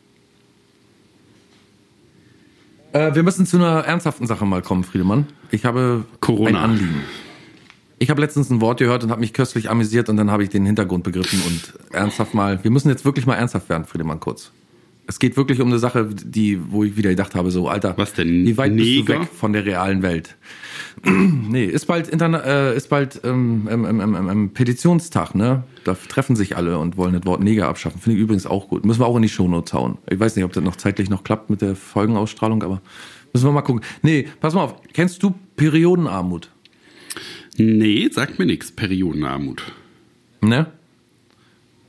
Äh, wir müssen zu einer ernsthaften Sache mal kommen, Friedemann. Ich habe Corona. ein Anliegen. Ich habe letztens ein Wort gehört und habe mich köstlich amüsiert und dann habe ich den Hintergrund begriffen und ernsthaft mal, wir müssen jetzt wirklich mal ernsthaft werden, Friedemann, kurz. Es geht wirklich um eine Sache, die, wo ich wieder gedacht habe, so, Alter, Was denn, wie weit bist du Neger? weg von der realen Welt? nee, ist bald, Interna äh, ist bald ähm, ähm, ähm, ähm, ähm, Petitionstag, ne? Da treffen sich alle und wollen das Wort Neger abschaffen. Finde ich übrigens auch gut. Müssen wir auch in die Shownotes hauen. Ich weiß nicht, ob das noch zeitlich noch klappt mit der Folgenausstrahlung, aber müssen wir mal gucken. Nee, pass mal auf. Kennst du Periodenarmut? Nee, sagt mir nichts. Periodenarmut. Ne?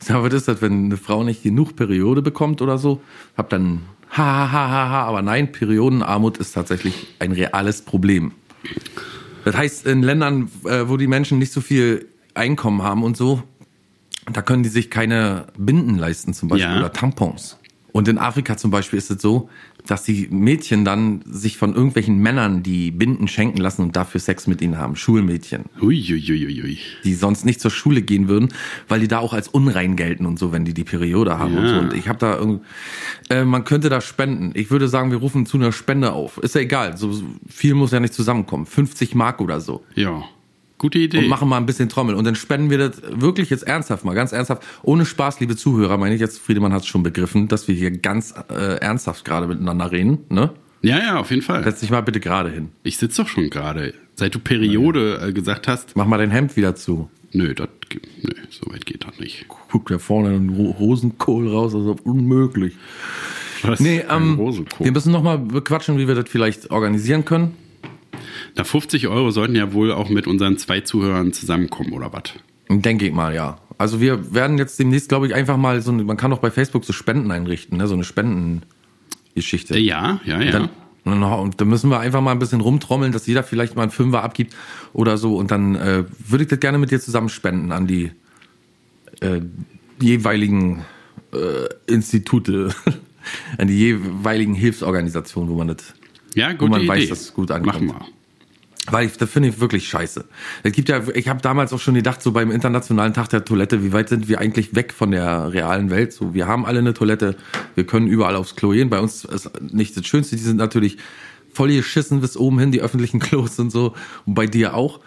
Ja, was ist das, wenn eine Frau nicht genug Periode bekommt oder so? Hab dann ha ha ha ha ha, aber nein, Periodenarmut ist tatsächlich ein reales Problem. Das heißt, in Ländern, äh, wo die Menschen nicht so viel Einkommen haben und so, da können die sich keine Binden leisten zum Beispiel Ja. oder Tampons. Und in Afrika zum Beispiel ist es so, dass die Mädchen dann sich von irgendwelchen Männern die Binden schenken lassen und dafür Sex mit ihnen haben. Schulmädchen Uiuiuiui. die sonst nicht zur Schule gehen würden, weil die da auch als unrein gelten und so, wenn die die Periode haben und Ja. so. Und ich habe da irgend, äh, man könnte da spenden. Ich würde sagen, wir rufen zu einer Spende auf. Ist ja egal, so viel muss ja nicht zusammenkommen. 50 Mark oder so. Ja, gute Idee. Und machen mal ein bisschen Trommel. Und dann spenden wir das wirklich jetzt ernsthaft mal, ganz ernsthaft. Ohne Spaß, liebe Zuhörer, meine ich jetzt, Friedemann hat es schon begriffen, dass wir hier ganz äh, ernsthaft gerade miteinander reden. Ne? ja, ja, auf jeden Fall. Setz dich mal bitte gerade hin. Ich sitze doch schon gerade. Seit du Periode äh, gesagt hast, Mach mal dein Hemd wieder zu. nö, das, nö, so weit geht das nicht. Guck da vorne einen Ro- Rosenkohl raus, also unmöglich. Was? Nee, ähm, wir müssen noch mal bequatschen, wie wir das vielleicht organisieren können. Na, 50 Euro sollten ja wohl auch mit unseren zwei Zuhörern zusammenkommen, oder was? Denke ich mal, ja. Also wir werden jetzt demnächst, glaube ich, einfach mal so, eine, man kann doch bei Facebook so Spenden einrichten, ne? so eine Spendengeschichte. Äh, Ja, ja, ja. Dann, und da müssen wir einfach mal ein bisschen rumtrommeln, dass jeder vielleicht mal einen Fünfer abgibt oder so. Und dann äh, würde ich das gerne mit dir zusammen spenden an die äh, jeweiligen äh, Institute, an die jeweiligen Hilfsorganisationen, wo man das ja, wo man Idee. weiß, dass es gut ankommt. Machen wir. Weil ich, das finde ich wirklich scheiße. Es gibt ja, ich habe damals auch schon gedacht, so beim Internationalen Tag der Toilette, wie weit sind wir eigentlich weg von der realen Welt? So, wir haben alle eine Toilette, wir können überall aufs Klo gehen. Bei uns ist nicht das Schönste, die sind natürlich voll geschissen bis oben hin, die öffentlichen Klos und so. Und bei dir auch.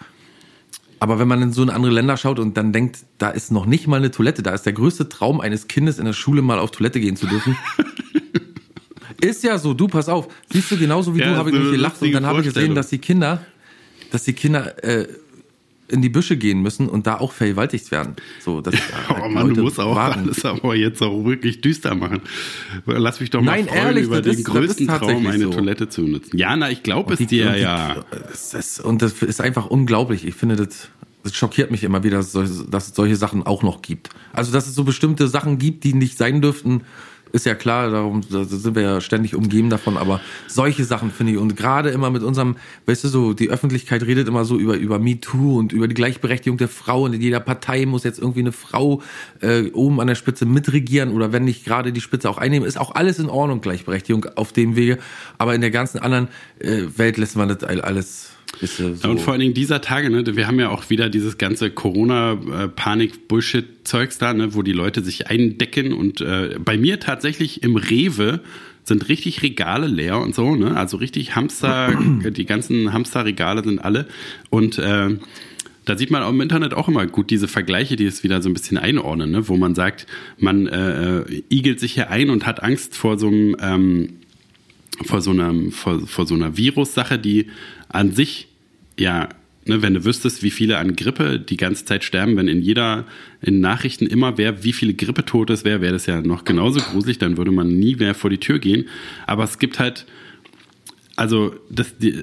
Aber wenn man in so in andere Länder schaut und dann denkt, da ist noch nicht mal eine Toilette, da ist der größte Traum eines Kindes in der Schule mal auf Toilette gehen zu dürfen. ist ja so, du pass auf, siehst du genauso wie Ja, du, habe ich nicht gelacht und dann habe ich gesehen, dass die Kinder, dass die Kinder äh, in die Büsche gehen müssen und da auch vergewaltigt werden. So, dass Oh Mann, Leute du musst auch warten. alles aber jetzt auch wirklich düster machen. Lass mich doch mal Nein, freuen ehrlich, über das den ist- das größten Traum, eine so. Toilette zu nutzen. Ja, na, ich glaube es Die- dir und die- ja. Das ist, und das ist einfach unglaublich. Ich finde, das, das schockiert mich immer wieder, dass es, solche, dass es solche Sachen auch noch gibt. Also, dass es so bestimmte Sachen gibt, die nicht sein dürften, ist ja klar, darum da sind wir ja ständig umgeben davon, aber solche Sachen finde ich und gerade immer mit unserem, weißt du so, die Öffentlichkeit redet immer so über über MeToo und über die Gleichberechtigung der Frau und in jeder Partei muss jetzt irgendwie eine Frau äh, oben an der Spitze mitregieren oder wenn nicht gerade die Spitze auch einnehmen, ist auch alles in Ordnung Gleichberechtigung auf dem Wege, aber in der ganzen anderen äh, Welt lässt man das alles äh, so. Und vor allen Dingen dieser Tage, ne, wir haben ja auch wieder dieses ganze Corona-Panik-Bullshit-Zeugs da, ne, wo die Leute sich eindecken und äh, bei mir tatsächlich im Rewe sind richtig Regale leer und so, ne? Also richtig Hamster, die ganzen Hamsterregale sind alle und äh, da sieht man auch im Internet auch immer gut diese Vergleiche, die es wieder so ein bisschen einordnen, ne? wo man sagt, man äh, äh, igelt sich hier ein und hat Angst vor so einem ähm, vor so einer, vor, vor so einer Virussache, die an sich, ja, ne, wenn du wüsstest, wie viele an Grippe die ganze Zeit sterben, wenn in jeder, in Nachrichten immer wäre, wie viele Grippetote es wäre, wäre das ja noch genauso gruselig, dann würde man nie mehr vor die Tür gehen. Aber es gibt halt, also, das, die,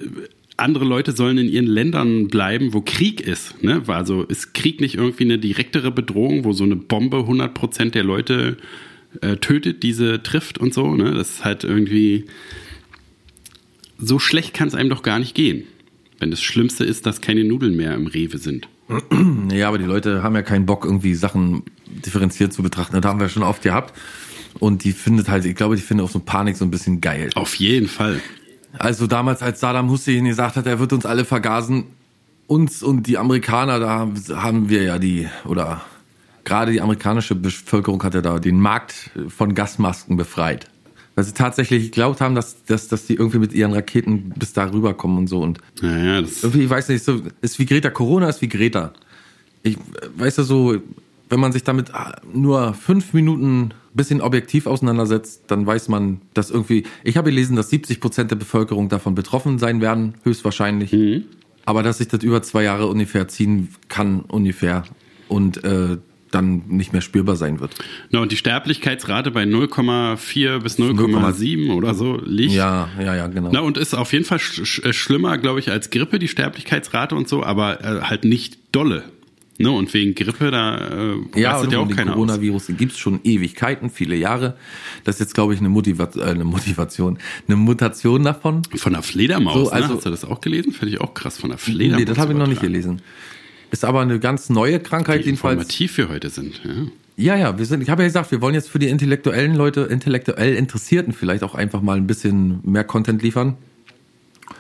andere Leute sollen in ihren Ländern bleiben, wo Krieg ist. Ne? Also ist Krieg nicht irgendwie eine direktere Bedrohung, wo so eine Bombe 100% der Leute äh, tötet, diese trifft und so. Ne? Das ist halt irgendwie so schlecht kann es einem doch gar nicht gehen. Wenn das Schlimmste ist, dass keine Nudeln mehr im Rewe sind. Ja, aber die Leute haben ja keinen Bock, irgendwie Sachen differenziert zu betrachten. Das haben wir schon oft gehabt. Und die findet halt, ich glaube, die findet auch so Panik so ein bisschen geil. Auf jeden Fall. Also damals, als Saddam Hussein gesagt hat, er wird uns alle vergasen, uns und die Amerikaner, da haben wir ja die, oder gerade die amerikanische Bevölkerung hat ja da den Markt von Gasmasken befreit. Weil sie tatsächlich geglaubt haben, dass, dass, dass die irgendwie mit ihren Raketen bis da rüberkommen und so. Und Naja, das irgendwie, ich weiß nicht, so, ist wie Greta. Corona ist wie Greta. Ich, weißt du, so, wenn man sich damit nur fünf Minuten bisschen objektiv auseinandersetzt, dann weiß man, dass irgendwie, ich habe gelesen, dass 70 Prozent der Bevölkerung davon betroffen sein werden, höchstwahrscheinlich. Aber dass sich das über zwei Jahre ungefähr ziehen kann, ungefähr. Und äh, dann nicht mehr spürbar sein wird. Na, und die Sterblichkeitsrate bei 0,4 bis 0,7 oder so liegt. Ja, ja, ja, genau. Na, und ist auf jeden Fall sch sch schlimmer, glaube ich, als Grippe, die Sterblichkeitsrate und so, aber äh, halt nicht dolle. Ne, und wegen Grippe, da äh, Ja, ja auch den keiner. Coronavirus, den gibt's schon Ewigkeiten, viele Jahre. Das ist jetzt, glaube ich, eine, Motiva äh, eine Motivation, eine Mutation davon. Von der Fledermaus, So, also- ne? Hast du das auch gelesen? Finde ich auch krass, von der Fledermaus. nee, das habe ich noch nicht gelesen. Ist aber eine ganz neue Krankheit Wie jedenfalls. informativ wir heute sind. Ja. Ja, ja, wir sind, ich habe ja gesagt, wir wollen jetzt für die intellektuellen Leute, intellektuell Interessierten vielleicht auch einfach mal ein bisschen mehr Content liefern.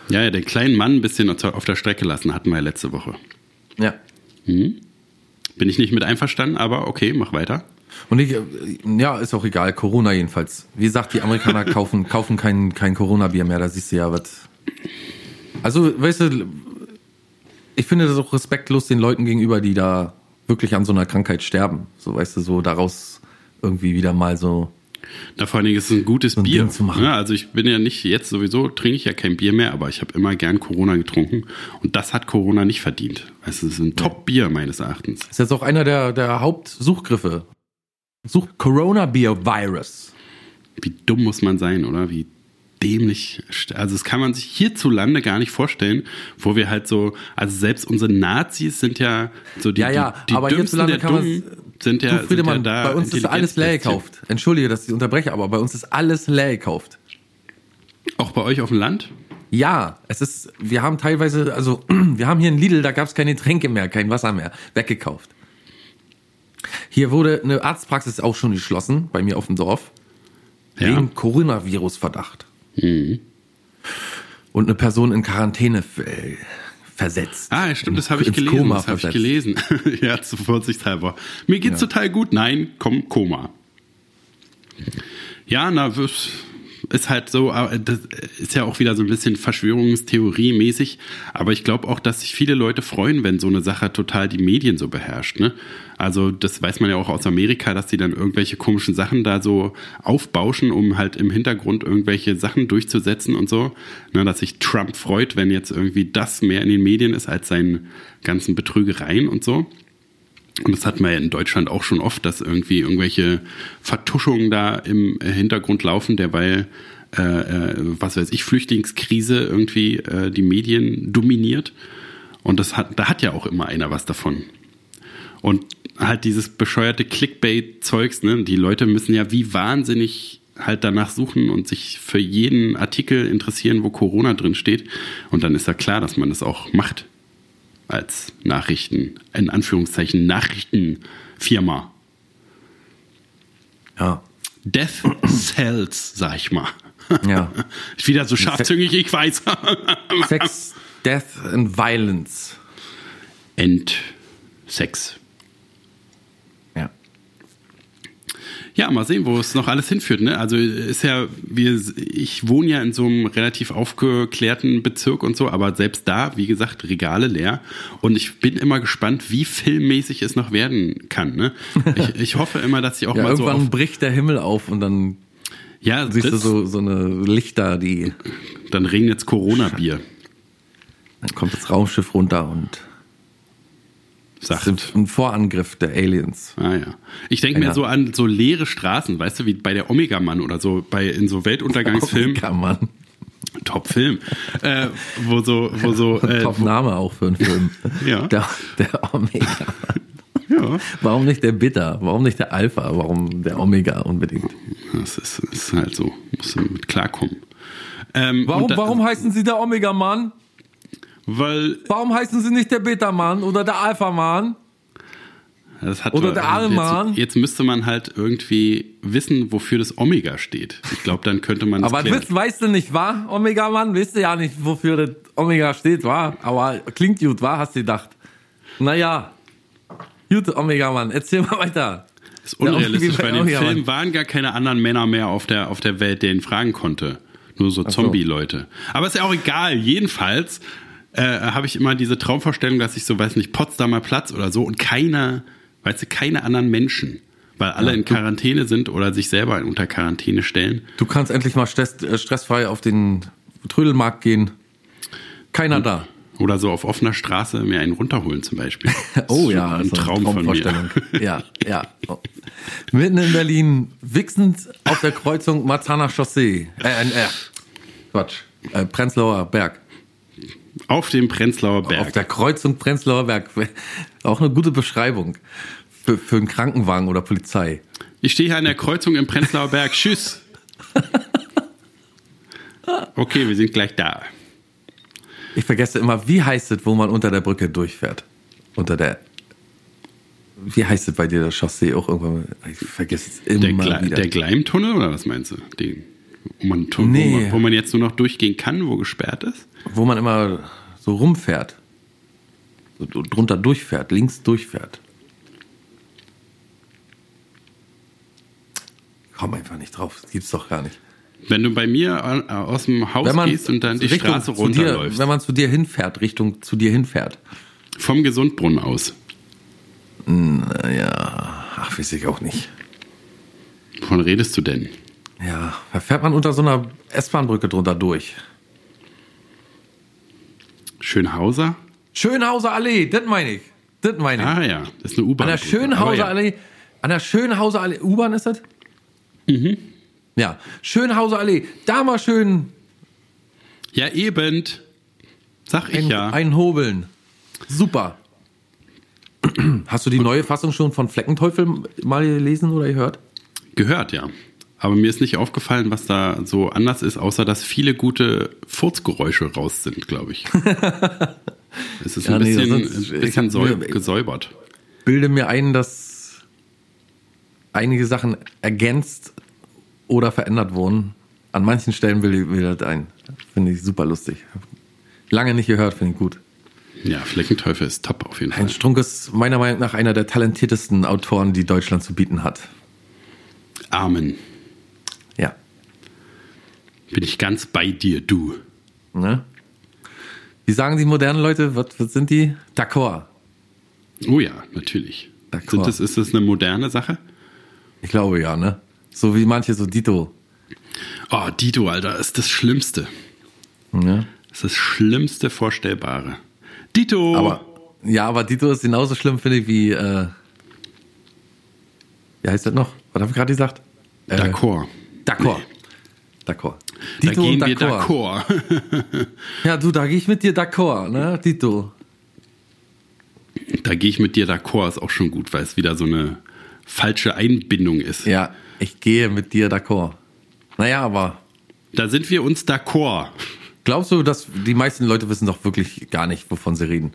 ja, ja, den kleinen Mann ein bisschen auf der Strecke lassen, hatten wir ja letzte Woche. Ja. Bin ich nicht mit einverstanden, aber okay, mach weiter. Und ich, äh, ja, ist auch egal, Corona jedenfalls. Wie gesagt, die Amerikaner kaufen, kaufen kein, kein Corona-Bier mehr, da siehst du ja was. Also, weißt du, ich finde das auch respektlos den Leuten gegenüber, die da wirklich an so einer Krankheit sterben. So, weißt du, so daraus irgendwie wieder mal so. Da vor allen Dingen ist es ein gutes ein Bier. Ding zu machen. Ja, also ich bin ja nicht, jetzt sowieso trinke ich ja kein Bier mehr, aber ich habe immer gern Corona getrunken. Und das hat Corona nicht verdient. Es ist ein Top-Bier meines Erachtens. Ist jetzt auch einer der, der Hauptsuchgriffe. Such Corona-Bier-Virus. Wie dumm muss man sein, oder? Wie dämlich. Also das kann man sich hierzulande gar nicht vorstellen, wo wir halt so, also selbst unsere Nazis sind ja so die, Ja, ja, die, die aber dümmsten der Dummen sind ja, du, Friedemann, sind ja da bei uns ist alles leer gekauft. Entschuldige, dass ich unterbreche, aber bei uns ist alles leer gekauft. Auch bei euch auf dem Land? Ja, es ist, wir haben teilweise, also wir haben hier in Lidl, da gab es keine Tränke mehr, kein Wasser mehr, weggekauft. Hier wurde eine Arztpraxis auch schon geschlossen, bei mir auf dem Dorf, Ja. wegen Coronavirus-Verdacht. Und eine Person in Quarantäne äh, versetzt. Ah, ja, stimmt, das habe ich gelesen. Koma das habe ich gelesen. ja, zu vorsichtshalber. Mir geht's total gut. Nein, komm, Koma. Ja, na, das ist halt so, aber das ist ja auch wieder so ein bisschen Verschwörungstheorie-mäßig. Aber ich glaube auch, dass sich viele Leute freuen, wenn so eine Sache total die Medien so beherrscht. Ne? Also das weiß man ja auch aus Amerika, dass die dann irgendwelche komischen Sachen da so aufbauschen, um halt im Hintergrund irgendwelche Sachen durchzusetzen und so. Ne, dass sich Trump freut, wenn jetzt irgendwie das mehr in den Medien ist als seinen ganzen Betrügereien und so. Und das hatten wir ja in Deutschland auch schon oft, dass irgendwie irgendwelche Vertuschungen da im Hintergrund laufen, derweil, äh, äh, was weiß ich, Flüchtlingskrise irgendwie äh, die Medien dominiert. Und das hat, da hat ja auch immer einer was davon. Und halt dieses bescheuerte Clickbait-Zeugs, ne? Die Leute müssen ja wie wahnsinnig halt danach suchen und sich für jeden Artikel interessieren, wo Corona drin steht. Und dann ist ja klar, dass man das auch macht als Nachrichten, in Anführungszeichen Nachrichtenfirma. Ja. Death Cells, sag ich mal. Ja. Ist wieder so scharfzüngig, ich weiß. Sex, Death and Violence. End Sex. Ja. Ja, mal sehen, wo es noch alles hinführt. Ne? Also ist ja, wir, ich wohne ja in so einem relativ aufgeklärten Bezirk und so, aber selbst da, wie gesagt, Regale leer. Und ich bin immer gespannt, wie filmmäßig es noch werden kann. Ne? Ich, ich hoffe immer, dass ich auch Ja, mal so irgendwann bricht der Himmel auf und dann ja, siehst du so, so eine Lichter, die dann regnet's Corona-Bier. dann kommt das Raumschiff runter und Sagt. ist ein Vorangriff der Aliens. Ah ja. Ich denke mir so an so leere Straßen, weißt du, wie bei der Omega-Mann oder so, bei in so Weltuntergangsfilmen, man. Top-Film, äh, wo so, wo so, äh, Top Name auch für einen Film. Ja. Der, der Omega. ja, Warum nicht der Bitter? Warum nicht der Alpha? Warum der Omega unbedingt? das ist, ist halt so, musst du mit klarkommen. Ähm, Warum, da- warum heißen sie der Omega, Mann? Weil Warum heißen sie nicht der Beta-Mann oder der Alpha-Mann? Oder der Allmann. Jetzt, jetzt müsste man halt irgendwie wissen, wofür das Omega steht. Ich glaube, dann könnte man das Aber klären. das weißt du nicht, wa? Omega-Mann, weißt du ja nicht, wofür das Omega steht, wa? Aber klingt gut, wa? Hast du gedacht. Naja. Gut, Omega-Mann, erzähl mal weiter. Das ist unrealistisch, weil in dem. Film waren gar keine anderen Männer mehr auf der, auf der Welt, der ihn fragen konnte. Nur so so. Zombie-Leute. Aber ist ja auch egal. Jedenfalls äh, habe ich immer diese Traumvorstellung, dass ich so, weiß nicht, Potsdamer Platz oder so und keiner, weißt du, keine anderen Menschen, weil alle in Quarantäne sind oder sich selber unter Quarantäne stellen. Du kannst endlich mal stress, äh, stressfrei auf den Trödelmarkt gehen. Keiner da. Oder so auf offener Straße mir einen runterholen zum Beispiel. Oh ja, ein so eine Traum von mir. Traumvorstellung. Ja, ja. Oh. Mitten in Berlin, wichsend auf der Kreuzung Marzahner Chaussee. Äh, äh, Quatsch. Äh, Prenzlauer Berg. Auf dem Prenzlauer Berg. Auf der Kreuzung Prenzlauer Berg. Auch eine gute Beschreibung für, für einen Krankenwagen oder Polizei. Ich stehe hier an der Kreuzung im Prenzlauer Berg. Tschüss. Okay, wir sind gleich da. Ich vergesse immer, wie heißt es, wo man unter der Brücke durchfährt? Unter der. Wie heißt es bei dir, der Chaussee auch irgendwann? Ich vergesse es immer Der, Gle wieder. der Gleimtunnel oder was meinst du? Den, wo, man, tu- Nee. wo, man, wo man jetzt nur noch durchgehen kann, wo gesperrt ist? wo man immer so rumfährt. So drunter durchfährt, links durchfährt. Komm einfach nicht drauf, das gibt's doch gar nicht. Wenn du bei mir äh, aus dem Haus gehst und dann die Richtung Straße zu dir, runterläufst. wenn man zu dir hinfährt, Richtung zu dir hinfährt. Vom Gesundbrunnen aus. Ja, ach, weiß ich auch nicht. Wovon redest du denn? Ja, da fährt man unter so einer S-Bahn-Brücke drunter durch. Schönhauser? Schönhauser Allee, das meine ich. Das meine ich. Ah ja, das ist eine U-Bahn. An der Schönhauser ja. Allee. An der Schönhauser Allee. U-Bahn ist das? Mhm. Ja. Schönhauser Allee. Da mal schön Ja, eben. Sag ich ein, ja. einhobeln. Super. Hast du die neue Fassung schon von Fleckenteufel mal gelesen oder gehört? Gehört, ja. Aber mir ist nicht aufgefallen, was da so anders ist, außer dass viele gute Furzgeräusche raus sind, glaube ich. es ist Ja, ein nee, bisschen, sonst- ein ich bisschen mir- gesäubert. Bilde mir ein, dass einige Sachen ergänzt oder verändert wurden. An manchen Stellen will ich das ein. Finde ich super lustig. Lange nicht gehört, finde ich gut. Ja, Fleckenteufel ist top auf jeden Fall. Heinz Strunk ist meiner Meinung nach einer der talentiertesten Autoren, die Deutschland zu bieten hat. Amen. Ja. Bin ich ganz bei dir, du. Ne? Wie sagen die modernen Leute? Was, was sind die? D'accord. Oh ja, natürlich. D'accord. Sind das, ist das eine moderne Sache? Ich glaube ja, ne? So wie manche so Dito. Oh, Dito, Alter, ist das Schlimmste. Ne? Das ist das Schlimmste Vorstellbare. Dito! Aber ja, aber Dito ist genauso schlimm, finde ich, wie äh, wie heißt das noch? Was habe ich gerade gesagt? Äh, D'accord. D'accord. D'accord. Da Dito gehen und wir d'accord. Ja, du, da gehe ich mit dir d'accord, ne? Dito. Da gehe ich mit dir d'accord, ist auch schon gut, weil es wieder so eine falsche Einbindung ist. Ja, ich gehe mit dir d'accord. Naja, aber Da sind wir uns d'accord. glaubst du, dass die meisten Leute wissen doch wirklich gar nicht, wovon sie reden?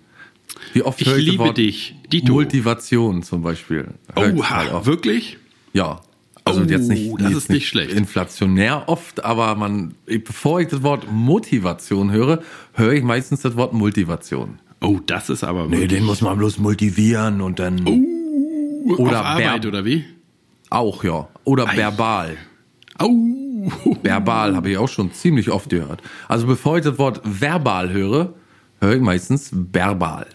Wie oft Ich höre ich liebe Wort dich, Dito. Motivation zum Beispiel. Oha, wirklich? Ja. Also Oh, jetzt nicht, das jetzt ist nicht schlecht. inflationär oft, aber man, bevor ich das Wort Motivation höre, höre ich meistens das Wort Motivation. Oh, das ist aber Nee, den muss man bloß motivieren und dann oder auf Arbeit, oder wie? auch ja oder verbal. Au. Verbal habe ich auch schon ziemlich oft gehört. Also bevor ich das Wort verbal höre, höre ich meistens verbal.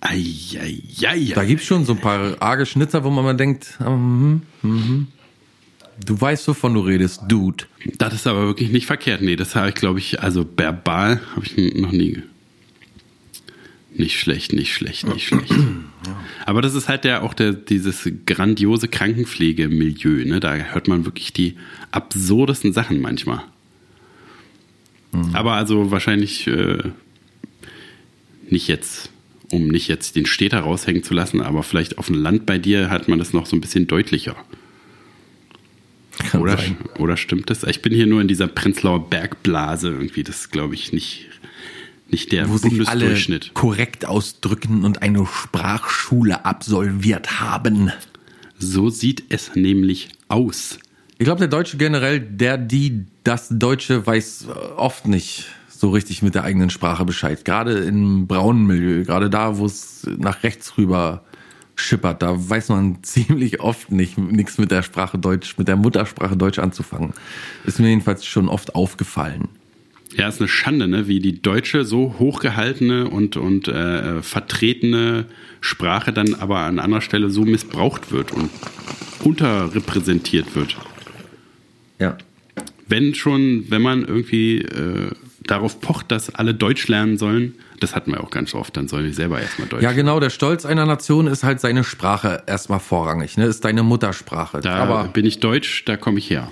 Eieiei. Da gibt's schon so ein paar arge Schnitzer, wo man mal denkt, mhm, mhm. Du weißt, wovon du redest, Dude. Das ist aber wirklich nicht verkehrt. Nee, das habe ich, glaube ich, also verbal habe ich noch nie. Nicht schlecht, nicht schlecht, nicht schlecht. Aber das ist halt der auch der, dieses grandiose Krankenpflegemilieu, ne? Da hört man wirklich die absurdesten Sachen manchmal. Aber also wahrscheinlich äh, nicht jetzt, um nicht jetzt den Städter raushängen zu lassen, aber vielleicht auf dem Land bei dir hat man das noch so ein bisschen deutlicher. Kann Oder, sein. oder stimmt das? Ich bin hier nur in dieser Prenzlauer Bergblase irgendwie. Das glaube ich nicht, Nicht der wo sich alle Bundesdurchschnitt. korrekt ausdrücken und eine Sprachschule absolviert haben. So sieht es nämlich aus. Ich glaube, der Deutsche generell, der, die, das Deutsche weiß äh, oft nicht so richtig mit der eigenen Sprache Bescheid. Gerade im braunen Milieu, gerade da, wo es nach rechts rüber schippert, da weiß man ziemlich oft nicht nichts mit der Sprache Deutsch, mit der Muttersprache Deutsch anzufangen. Ist mir jedenfalls schon oft aufgefallen. Ja, ist eine Schande, ne? wie die deutsche so hochgehaltene und, und äh, vertretene Sprache dann aber an anderer Stelle so missbraucht wird und unterrepräsentiert wird. Ja. Wenn schon, wenn man irgendwie äh, darauf pocht, dass alle Deutsch lernen sollen, das hatten wir auch ganz oft, dann sollen die selber erstmal Deutsch Ja, genau, der Stolz einer Nation ist halt seine Sprache erstmal vorrangig, ne? Ist deine Muttersprache. Da Aber bin ich Deutsch, da komme ich her.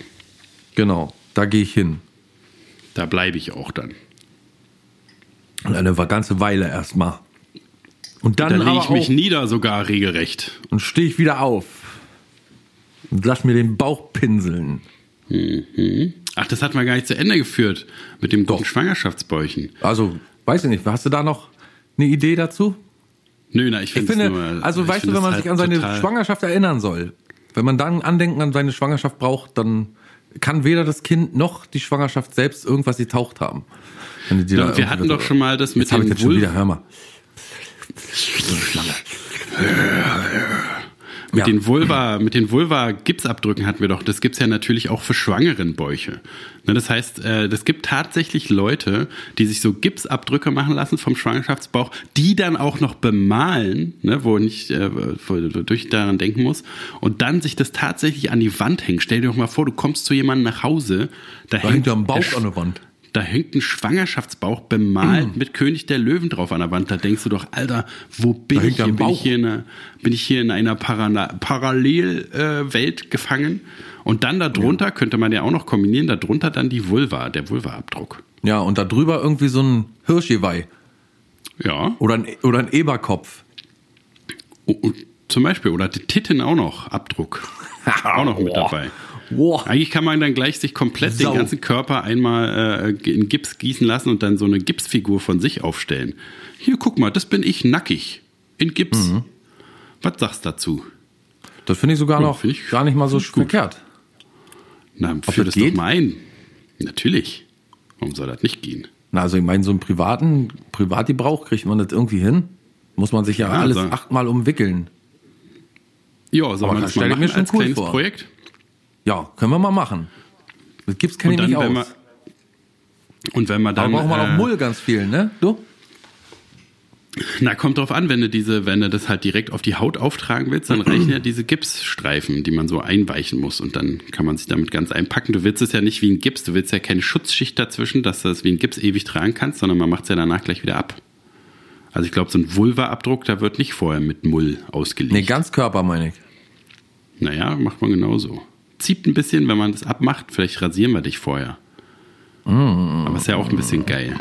genau, da gehe ich hin. Da bleibe ich auch dann. Und eine ganze Weile erstmal. Und dann Da lege ich mich nieder sogar regelrecht. und stehe ich wieder auf. Und lass mir den Bauch pinseln. Ach, das hatten wir gar nicht zu Ende geführt mit dem guten Schwangerschaftsbäuchen. Also, weiß ich nicht, hast du da noch eine Idee dazu? Nö, na, ich, Ich finde, nur, also weißt du, wenn man das sich halt an seine Schwangerschaft erinnern soll, wenn man dann Andenken an seine Schwangerschaft braucht, dann kann weder das Kind noch die Schwangerschaft selbst irgendwas getaucht haben. Da wir hatten so- doch schon mal das mit Jetzt habe ich dem jetzt schon wieder, hör mal. Mit Ja. den Vulva, mit den Vulva-Gipsabdrücken hatten wir doch. Das gibt's ja natürlich auch für schwangeren Bäuche. Ne, das heißt, äh, das gibt tatsächlich Leute, die sich so Gipsabdrücke machen lassen vom Schwangerschaftsbauch, die dann auch noch bemalen, ne, wo nicht äh, durch daran denken muss, und dann sich das tatsächlich an die Wand hängen. Stell dir doch mal vor, du kommst zu jemandem nach Hause, da, Da hängt ja ein der Bauch an der Wand. Da hängt ein Schwangerschaftsbauch bemalt Mm. mit König der Löwen drauf an der Wand. Da denkst du doch, Alter, wo bin Da ich ja hier? Bin ich hier in einer, bin ich hier in einer Parana Parallelwelt Welt gefangen? Und dann darunter könnte man ja auch noch kombinieren, darunter dann die Vulva, der Vulva-Abdruck. Ja, und da drüber irgendwie so ein Hirschgeweih Ja, oder ein, oder ein Eberkopf. und zum Beispiel, oder die Titten auch noch, Abdruck. auch noch mit dabei. Boah. Eigentlich kann man dann gleich sich komplett Sau. den ganzen Körper einmal äh, in Gips gießen lassen und dann so eine Gipsfigur von sich aufstellen. Hier, guck mal, das bin ich nackig. In Gips. Mhm. Was sagst du dazu? Das finde ich sogar Ja, noch ich- gar nicht mal so verkehrt. Na, führ das das doch mal ein. Natürlich. Warum soll das nicht gehen? Na, also ich meine, so einen privaten Privatgebrauch kriegt man das irgendwie hin. Muss man sich ja, Ja, alles so. achtmal umwickeln. Ja, soll Aber man das mal machen schon als cool kleines vor. Projekt? Ja, können wir mal machen. Das gibt's kenne Und ich dann, nicht wenn aus. man, und wenn man Da dann. braucht man äh, auch Mull ganz viel, ne? Du? Na, kommt drauf an, wenn du diese, wenn du das halt direkt auf die Haut auftragen willst, dann reichen ja diese Gipsstreifen, die man so einweichen muss und dann kann man sich damit ganz einpacken. Du willst es ja nicht wie ein Gips, du willst ja keine Schutzschicht dazwischen, dass du das wie ein Gips ewig tragen kannst, sondern man macht es ja danach gleich wieder ab. Also ich glaube, so ein Vulva-Abdruck, da wird nicht vorher mit Mull ausgelegt. Nee, ganz Körper meine ich. Naja, macht man genauso. Zieht ein bisschen, wenn man das abmacht, vielleicht rasieren wir dich vorher. Aber ist ja auch ein bisschen geil.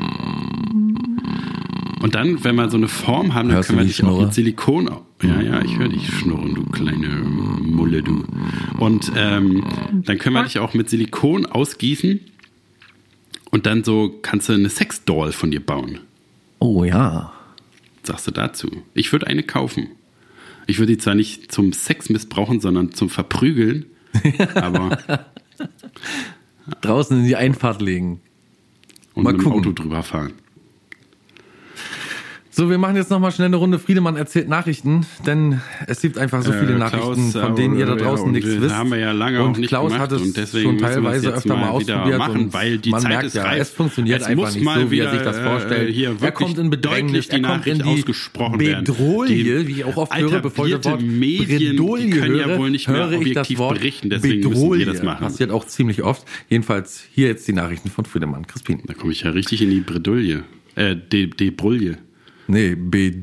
Und dann, wenn wir so eine Form haben, dann Hörst können wir dich auch Schnurre? mit Silikon. Ja, ja, ich höre dich schnurren, du kleine Mulle, du. Und ähm, dann können wir dich auch mit Silikon ausgießen. Und dann so kannst du eine Sexdoll von dir bauen. Oh ja. Sagst du dazu? Ich würde eine kaufen. Ich würde die zwar nicht zum Sex missbrauchen, sondern zum Verprügeln. aber Draußen in die Einfahrt legen. und Mal mit dem gucken. Auto drüber fahren. So, wir machen jetzt nochmal schnell eine Runde. Friedemann erzählt Nachrichten, denn es gibt einfach so viele Äh, Nachrichten, Klaus, von denen ihr da äh, ja, draußen und nichts wisst. haben wir ja lange und Klaus hat es schon teilweise öfter mal ausprobiert machen, weil die man Zeit merkt ja, reif. es funktioniert Es einfach nicht so, wie er sich das äh, vorstellt. hier er kommt in Bedrängnis, er kommt in die. Bedrohlie, wie ich auch oft höre, bevor ich das Wort Medien, die Bredouille können ja höre, wohl nicht mehr höre ich das objektiv Wort berichten, deswegen müssen Bedrohlie. wir das machen. Passiert auch ziemlich oft. Jedenfalls hier jetzt die Nachrichten von Friedemann. Crispin. Da komme ich ja richtig in die Bredouille. Äh, die, die Brulle. Nee, Be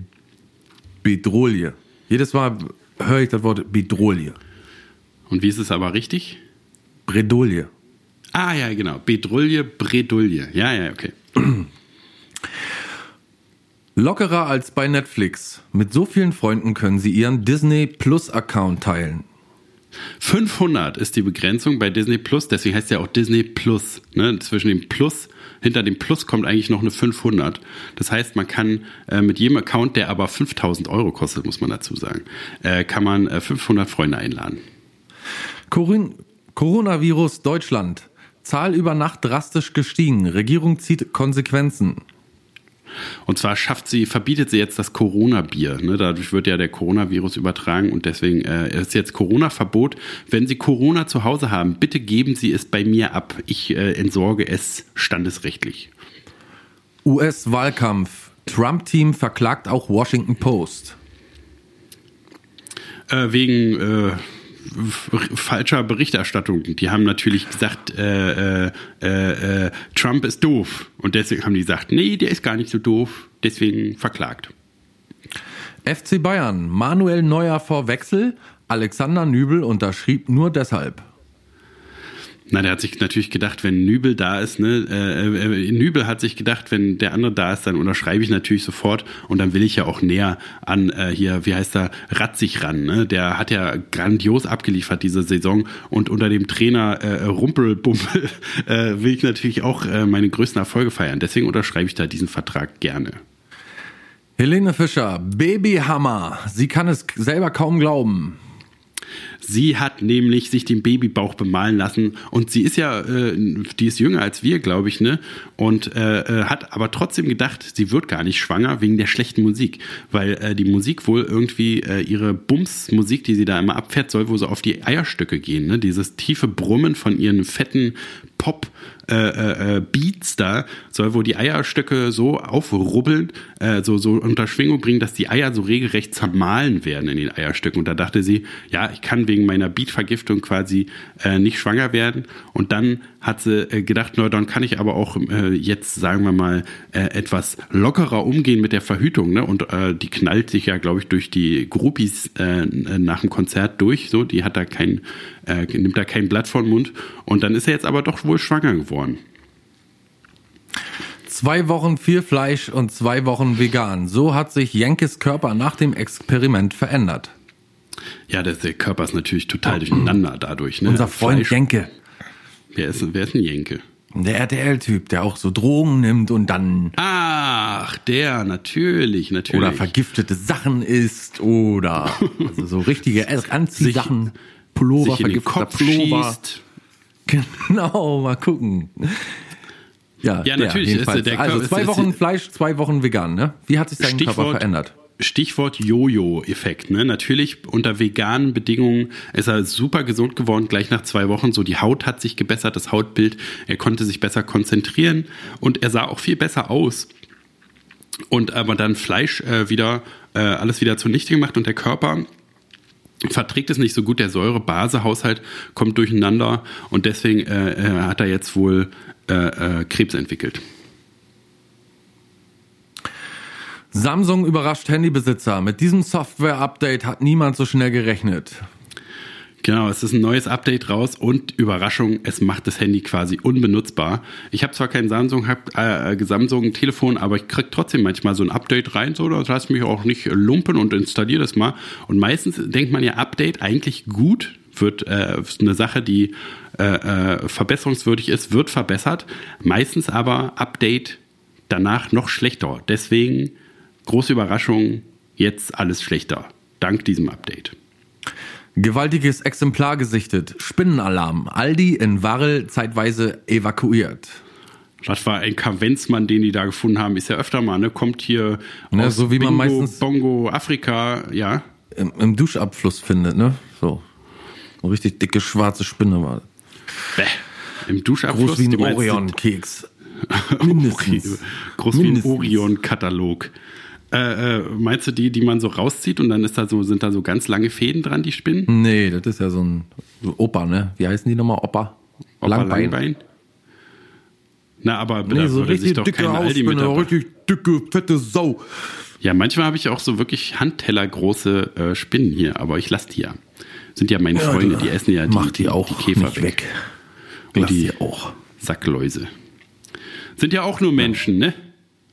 Bedrohlie. Jedes Mal höre ich das Wort Bedrohlie. Und wie ist es aber richtig? Bredouille. Ah ja, genau. Bedrulle, Bredouille. Ja, ja, okay. Lockerer als bei Netflix. Mit so vielen Freunden können Sie Ihren Disney Plus Account teilen. 500 ist die Begrenzung bei Disney Plus, deswegen heißt ja auch Disney Plus. Ne? Zwischen dem Plus hinter dem Plus kommt eigentlich noch eine 500. Das heißt, man kann äh, mit jedem Account, der aber 5000 Euro kostet, muss man dazu sagen, äh, kann man äh, 500 Freunde einladen. Corin Coronavirus Deutschland. Zahl über Nacht drastisch gestiegen. Regierung zieht Konsequenzen. Und zwar schafft sie, verbietet sie jetzt das Corona-Bier. Ne? Dadurch wird ja der Coronavirus übertragen und deswegen äh, ist jetzt Corona-Verbot. Wenn Sie Corona zu Hause haben, bitte geben Sie es bei mir ab. Ich äh, entsorge es standesrechtlich. US-Wahlkampf. Trump-Team verklagt auch Washington Post. Äh, wegen äh, falscher Berichterstattung. Die haben natürlich gesagt, äh, äh, äh, Trump ist doof. Und deswegen haben die gesagt, nee, der ist gar nicht so doof. Deswegen verklagt. FC Bayern. Manuel Neuer vor Wechsel. Alexander Nübel unterschrieb nur deshalb. Na, der hat sich natürlich gedacht, wenn Nübel da ist, ne, äh, äh, Nübel hat sich gedacht, wenn der andere da ist, dann unterschreibe ich natürlich sofort und dann will ich ja auch näher an äh, hier, wie heißt er, Ratzig ran, ne? Der hat ja grandios abgeliefert diese Saison und unter dem Trainer äh, Rumpelbumpel äh, will ich natürlich auch äh, meine größten Erfolge feiern. Deswegen unterschreibe ich da diesen Vertrag gerne. Helene Fischer, Babyhammer. Sie kann es selber kaum glauben. Sie hat nämlich sich den Babybauch bemalen lassen und sie ist ja, äh, die ist jünger als wir, glaube ich, ne? Und äh, äh, hat aber trotzdem gedacht, sie wird gar nicht schwanger wegen der schlechten Musik, weil äh, die Musik wohl irgendwie äh, ihre Bums-Musik, die sie da immer abfährt, soll wohl so auf die Eierstöcke gehen, ne? Dieses tiefe Brummen von ihren fetten Pop äh, äh, Beats da soll wohl die Eierstöcke so aufrubbeln, äh, so, so unter Schwingung bringen, dass die Eier so regelrecht zermahlen werden in den Eierstöcken. Und da dachte sie, ja, ich kann wegen meiner Beatvergiftung quasi äh, nicht schwanger werden. Und dann hat sie äh, gedacht, na, dann kann ich aber auch äh, jetzt, sagen wir mal, äh, etwas lockerer umgehen mit der Verhütung. Ne? Und äh, die knallt sich ja, glaube ich, durch die Groupies äh, nach dem Konzert durch. So, die hat da kein, äh, nimmt da kein Blatt von Mund. Und dann ist er jetzt aber doch wohl schwanger geworden. Zwei Wochen viel Fleisch und zwei Wochen vegan. So hat sich Jenkes Körper nach dem Experiment verändert. Ja, der, der Körper ist natürlich total durcheinander dadurch. Ne? Unser Freund Fleisch- Jenke. Wer ist, wer ist ein Jenke? Der RTL-Typ, der auch so Drogen nimmt und dann Ach, der, natürlich, natürlich. oder vergiftete Sachen isst oder also so richtige Anziehsachen, Pullover, sich in den Kopf Pullover. schießt. Genau, mal gucken. Ja, Ja, der, natürlich, jedenfalls. ist der also Körper- zwei ist- Wochen Fleisch, zwei Wochen vegan, ne? Wie hat sich dein Körper Stichwort- verändert? Stichwort Jojo-Effekt. Ne? Natürlich unter veganen Bedingungen ist er super gesund geworden, gleich nach zwei Wochen. So die Haut hat sich gebessert, das Hautbild. Er konnte sich besser konzentrieren und er sah auch viel besser aus. Und aber dann Fleisch äh, wieder, äh, alles wieder zunichte gemacht und der Körper verträgt es nicht so gut. Der Säure-Base-Haushalt kommt durcheinander und deswegen äh, äh, hat er jetzt wohl äh, äh, Krebs entwickelt. Samsung überrascht Handybesitzer. Mit diesem Software-Update hat niemand so schnell gerechnet. Genau, es ist ein neues Update raus und Überraschung, es macht das Handy quasi unbenutzbar. Ich habe zwar kein Samsung, hab, äh, Samsung Telefon, aber ich krieg trotzdem manchmal so ein Update rein, so, das lass mich auch nicht lumpen und installiere das mal. Und meistens denkt man ja, Update eigentlich gut, wird äh, eine Sache, die äh, äh, verbesserungswürdig ist, wird verbessert. Meistens aber Update danach noch schlechter. Deswegen große Überraschung, jetzt alles schlechter. Dank diesem Update. Gewaltiges Exemplar gesichtet. Spinnenalarm. Aldi in Warrel zeitweise evakuiert. Das war ein Kavenzmann, den die da gefunden haben. Ist ja öfter mal, ne? Kommt hier Ne, aus so wie man meistens- Bongo, Afrika, ja. Im, Im Duschabfluss findet, ne? So. Eine richtig dicke schwarze Spinne war. Bäh. Im Duschabfluss. Groß wie ein Orion-Keks. Ori- Mindestens. Groß wie ein Mindestens. Orion-Katalog. Äh, äh, meinst du die, die man so rauszieht und dann ist da so, sind da so ganz lange Fäden dran, die Spinnen? Nee, das ist ja so ein so Opa, ne? Wie heißen die nochmal? Opa? Opa Langbein. Na, aber Nee, so richtig doch dicke Aldi mit Hausspinne, richtig dicke, fette Sau. Ja, manchmal habe ich auch so wirklich handtellergroße äh, Spinnen hier, aber ich lasse die ja. Sind ja meine Freunde, die essen ja die, Mach die auch die Käfer weg. weg. Und Lass die auch. Sackläuse. Sind ja auch nur Menschen, ne?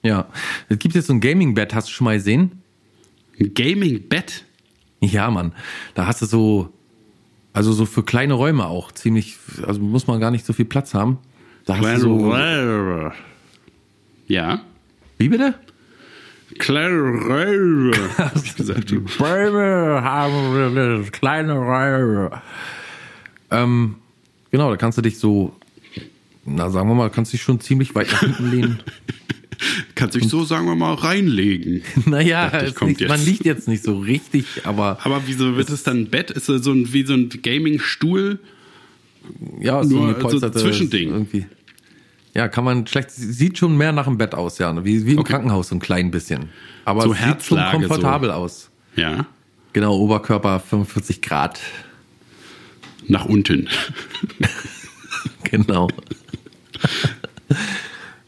Ja. Es gibt jetzt so ein Gaming-Bett, hast du schon mal gesehen? Ein Gaming-Bett. Ja, Mann. Da hast du so, also so für kleine Räume auch ziemlich, also muss man gar nicht so viel Platz haben. Da hast du so, Ja. Wie bitte? Kleine hab ich gesagt. Bäume haben eine kleine Reihe. Ähm, genau, da kannst du dich so, na sagen wir mal, kannst dich schon ziemlich weit nach hinten lehnen. Kannst dich so, sagen wir mal, reinlegen. naja, ich, kommt liegt, man liegt jetzt nicht so richtig, aber Aber wieso wird es dann ein Bett? Ist es so ein, wie so ein Gaming-Stuhl? ja, Nur so ein so Zwischending. Irgendwie. Ja, kann man schlecht, sieht schon mehr nach einem Bett aus, ja, wie, wie im Okay. Krankenhaus so ein klein bisschen. Aber So es sieht schon komfortabel aus. Ja. Genau, Oberkörper 45 Grad. Nach unten. Genau.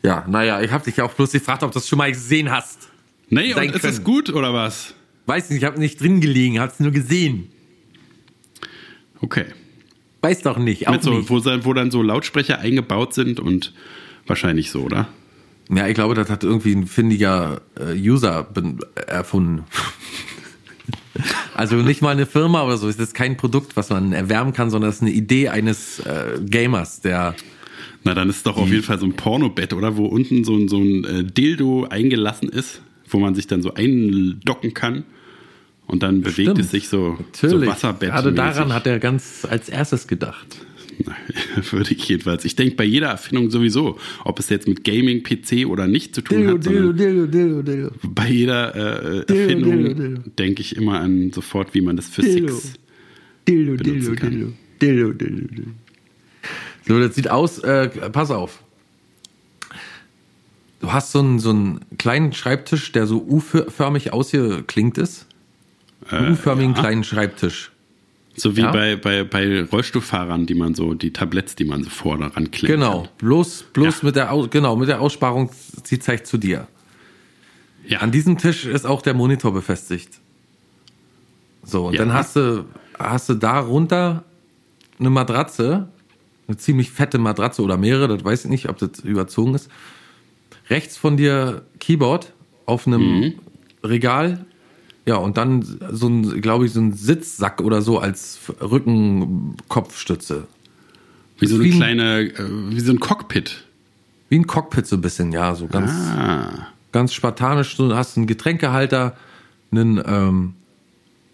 ja, naja, ich habe dich auch bloß gefragt, ob du das schon mal gesehen hast. Nee, und ist es gut oder was? Weiß nicht, ich habe nicht drin gelegen, hab's nur gesehen. Okay. Weiß doch nicht, auch Mit so, nicht. wo, wo dann so Lautsprecher eingebaut sind und wahrscheinlich so, oder? Ja, ich glaube, das hat irgendwie ein findiger äh, User ben- erfunden. also nicht mal eine Firma oder so. Es ist kein Produkt, was man erwärmen kann, sondern es ist eine Idee eines äh, Gamers, der Na, dann ist es doch auf jeden Fall so ein Pornobett, oder? Wo unten so ein, so ein äh, Dildo eingelassen ist, wo man sich dann so eindocken kann. Und dann bewegt Stimmt. es sich so, so natürlich. Wasserbett. Gerade daran hat er ganz als erstes gedacht. Würde ich jedenfalls. Ich denke bei jeder Erfindung sowieso, ob es jetzt mit Gaming, PC oder nicht zu tun hat, sondern dildo, dildo, dildo. bei jeder äh, Dildo, Erfindung Dildo, Dildo. denke ich immer an sofort, wie man das für Dildo. Sex. Dildo, benutzen dildo, kann. dildo, dildo, dildo, dildo. So, das sieht aus, äh, pass auf. Du hast so einen, so einen kleinen Schreibtisch, der so U-förmig ausgeklingt ist. Äh, U-förmigen ja. kleinen Schreibtisch. So wie Ja? bei, bei, bei Rollstuhlfahrern, die man so, die Tabletts, die man so vorne ranklemmt. Genau. Bloß, bloß Ja. mit der, Au- genau, mit der Aussparung zieht zeigt zu dir. Ja. An diesem Tisch ist auch der Monitor befestigt. So, und Ja. dann hast du, hast du da runter eine Matratze, eine ziemlich fette Matratze oder mehrere, das weiß ich nicht, ob das überzogen ist. Rechts von dir Keyboard auf einem Mhm. Regal. Ja, und dann so ein, glaube ich, so ein Sitzsack oder so als Rückenkopfstütze. wie so eine wie ein- kleine, äh, wie so ein Cockpit. Wie ein Cockpit so ein bisschen, ja, so ganz, Ah. ganz spartanisch. Du hast einen Getränkehalter, einen, ähm,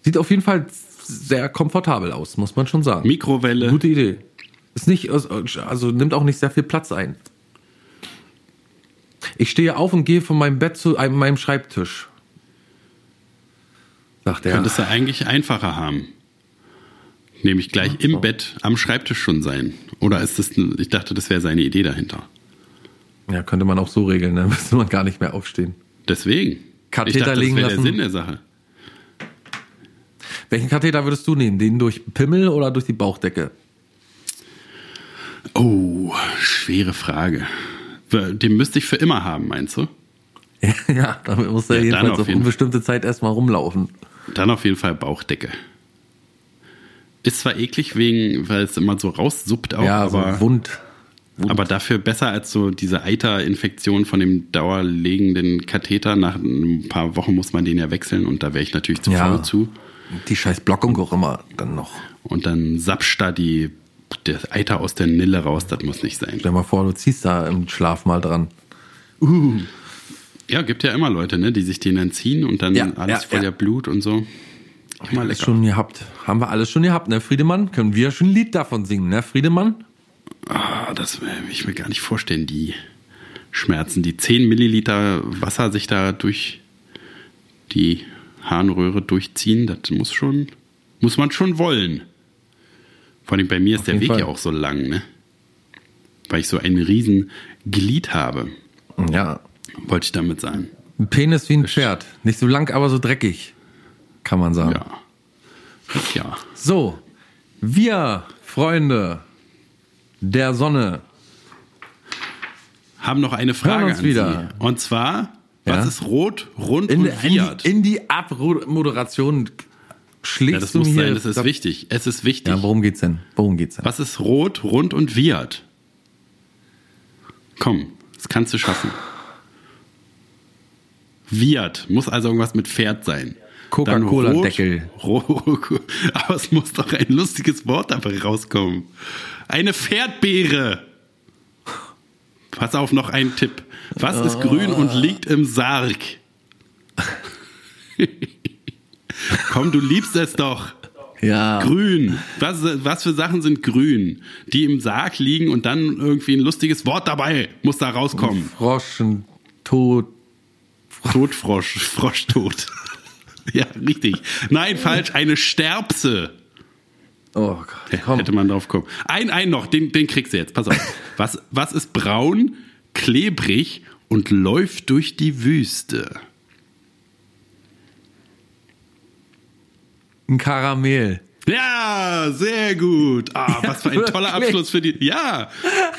sieht auf jeden Fall sehr komfortabel aus, muss man schon sagen. Mikrowelle. Gute Idee. Ist nicht, also nimmt auch nicht sehr viel Platz ein. Ich stehe auf und gehe von meinem Bett zu einem, meinem Schreibtisch. Sagt er. Könntest du eigentlich einfacher haben. Nämlich gleich im Bett am Schreibtisch schon sein. Oder ist das, ich dachte, das wäre seine Idee dahinter. Ja, könnte man auch so regeln, dann müsste man gar nicht mehr aufstehen. Deswegen. Katheter ich dachte, legen das wäre der lassen. Sinn der Sache. Welchen Katheter würdest du nehmen? Den durch Pimmel oder durch die Bauchdecke? Oh, schwere Frage. Den müsste ich für immer haben, meinst du? ja, damit muss er Ja, jedenfalls auf auf jeden unbestimmte Zeit erstmal rumlaufen. Dann auf jeden Fall Bauchdecke. Ist zwar eklig, wegen, weil es immer so raussuppt auch, ja, aber, so wund. aber dafür besser als so diese Eiterinfektion von dem dauerlegenden Katheter. Nach ein paar Wochen muss man den ja wechseln und da wäre ich natürlich zu Ja. faul zu. Die scheiß Blockung auch immer dann noch. Und dann sapscht da die, das Eiter aus der Nille raus, das muss nicht sein. Stell mal vor, du ziehst da im Schlaf mal dran. Ja, gibt ja immer Leute, ne, die sich den dann ziehen und dann Ja, alles ja, voller ja. Blut und so. Auch mal lecker. schon gehabt. Haben wir alles schon gehabt, ne, Friedemann? Können wir schon ein Lied davon singen, ne, Friedemann? Ah, das will ich mir gar nicht vorstellen, die Schmerzen. Die 10 Milliliter Wasser sich da durch die Harnröhre durchziehen, das muss schon, muss man schon wollen. Vor allem bei mir ist der Weg Fall. ja auch so lang, ne? Weil ich so ein riesen Glied habe, Ja. wollte ich damit sagen. Ein Penis wie ein Pferd. Nicht so lang, aber so dreckig. Kann man sagen. Ja. Ja. So. Wir, Freunde der Sonne. Haben noch eine Frage uns an wieder. Sie. Und zwar, was Ja? ist rot, rund In, und in, die, in die Abmoderation schlägst ja, das du muss mir sein, das ist wichtig. Es ist wichtig. Ja, worum geht's denn? Worum geht's denn? Was ist rot, rund und Viat? Komm, das kannst du schaffen. Viat muss also irgendwas mit Pferd sein. Coca-Cola-Deckel. Aber es muss doch ein lustiges Wort dabei rauskommen. Eine Pferdbeere. Pass auf, noch ein Tipp. Was ist grün und liegt im Sarg? Komm, du liebst es doch. Ja. Grün. Was, was für Sachen sind grün? Die im Sarg liegen und dann irgendwie ein lustiges Wort dabei muss da rauskommen. Froschen, Tod. Todfrosch, Froschtot. ja, richtig. Nein, falsch, eine Sterbse. Oh Gott, komm. Hätte man drauf kommen. Ein, ein noch, den, den kriegst du jetzt. Pass auf. Was, was ist braun, klebrig und läuft durch die Wüste? Ein Karamell. Ja, sehr gut. Ah, was für ein toller? Abschluss für die. Ja,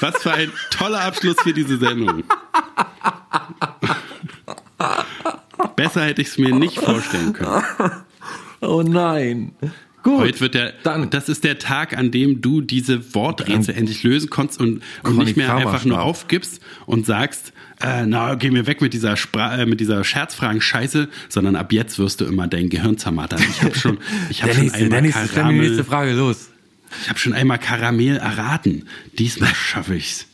was für ein toller Abschluss für diese Sendung. Besser hätte ich es mir nicht vorstellen können. Oh nein. Gut. Heute wird der, Dann- das ist der Tag, an dem du diese Worträtsel endlich lösen konntest und, und nicht mehr einfach nur aufgibst und sagst, äh, na, geh mir weg mit dieser Spra äh, mit dieser Scherzfragen-Scheiße, sondern ab jetzt wirst du immer dein Gehirn zermattern. Ich habe schon, ich der schon nächste, einmal nächste, Karamell, nächste Frage los. ich habe schon einmal Karamell erraten. Diesmal schaffe ich's.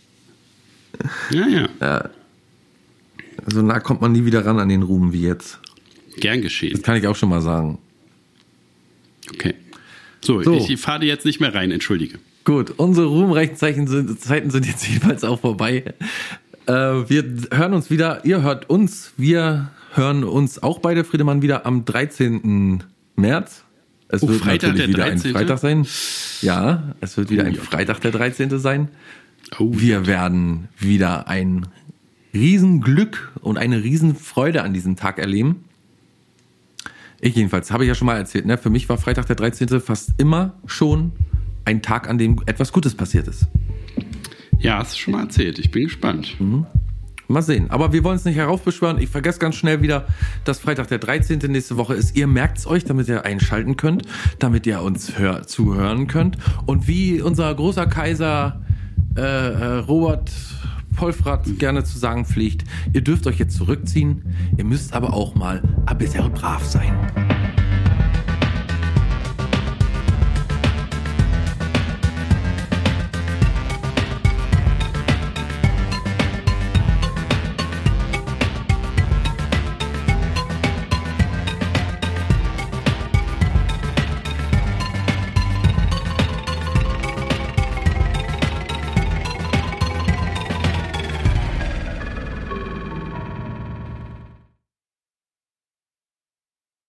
Ja, ja, So nah kommt man nie wieder ran an den Ruhm wie jetzt. gern geschehen. Das kann ich auch schon mal sagen. Okay. So, So. ich fahre jetzt nicht mehr rein, entschuldige. Gut, unsere ruhmreichen sind, Zeiten sind jetzt jedenfalls auch vorbei. Äh, wir hören uns wieder, ihr hört uns, wir hören uns auch beide, Friedemann, wieder am 13. März. Es Oh, wird Freitag natürlich der wieder 13.? ein Freitag sein. Ja, es wird wieder Oh, ein ja. Freitag der 13. sein. Oh, Wir werden wieder ein Riesenglück und eine Riesenfreude an diesem Tag erleben. Ich jedenfalls, habe ich ja schon mal erzählt, ne? Für mich war Freitag der 13. fast immer schon ein Tag, an dem etwas Gutes passiert ist. Ja, hast du schon mal erzählt. Ich bin gespannt. Mal sehen. Aber wir wollen es nicht heraufbeschwören. Ich vergesse ganz schnell wieder, dass Freitag der 13. nächste Woche ist. Ihr merkt es euch, damit ihr einschalten könnt, damit ihr uns hör zuhören könnt. Und wie unser großer Kaiser äh, äh, Robert Polfrat gerne zu sagen pflegt, ihr dürft euch jetzt zurückziehen. Ihr müsst aber auch mal ein bisschen brav sein.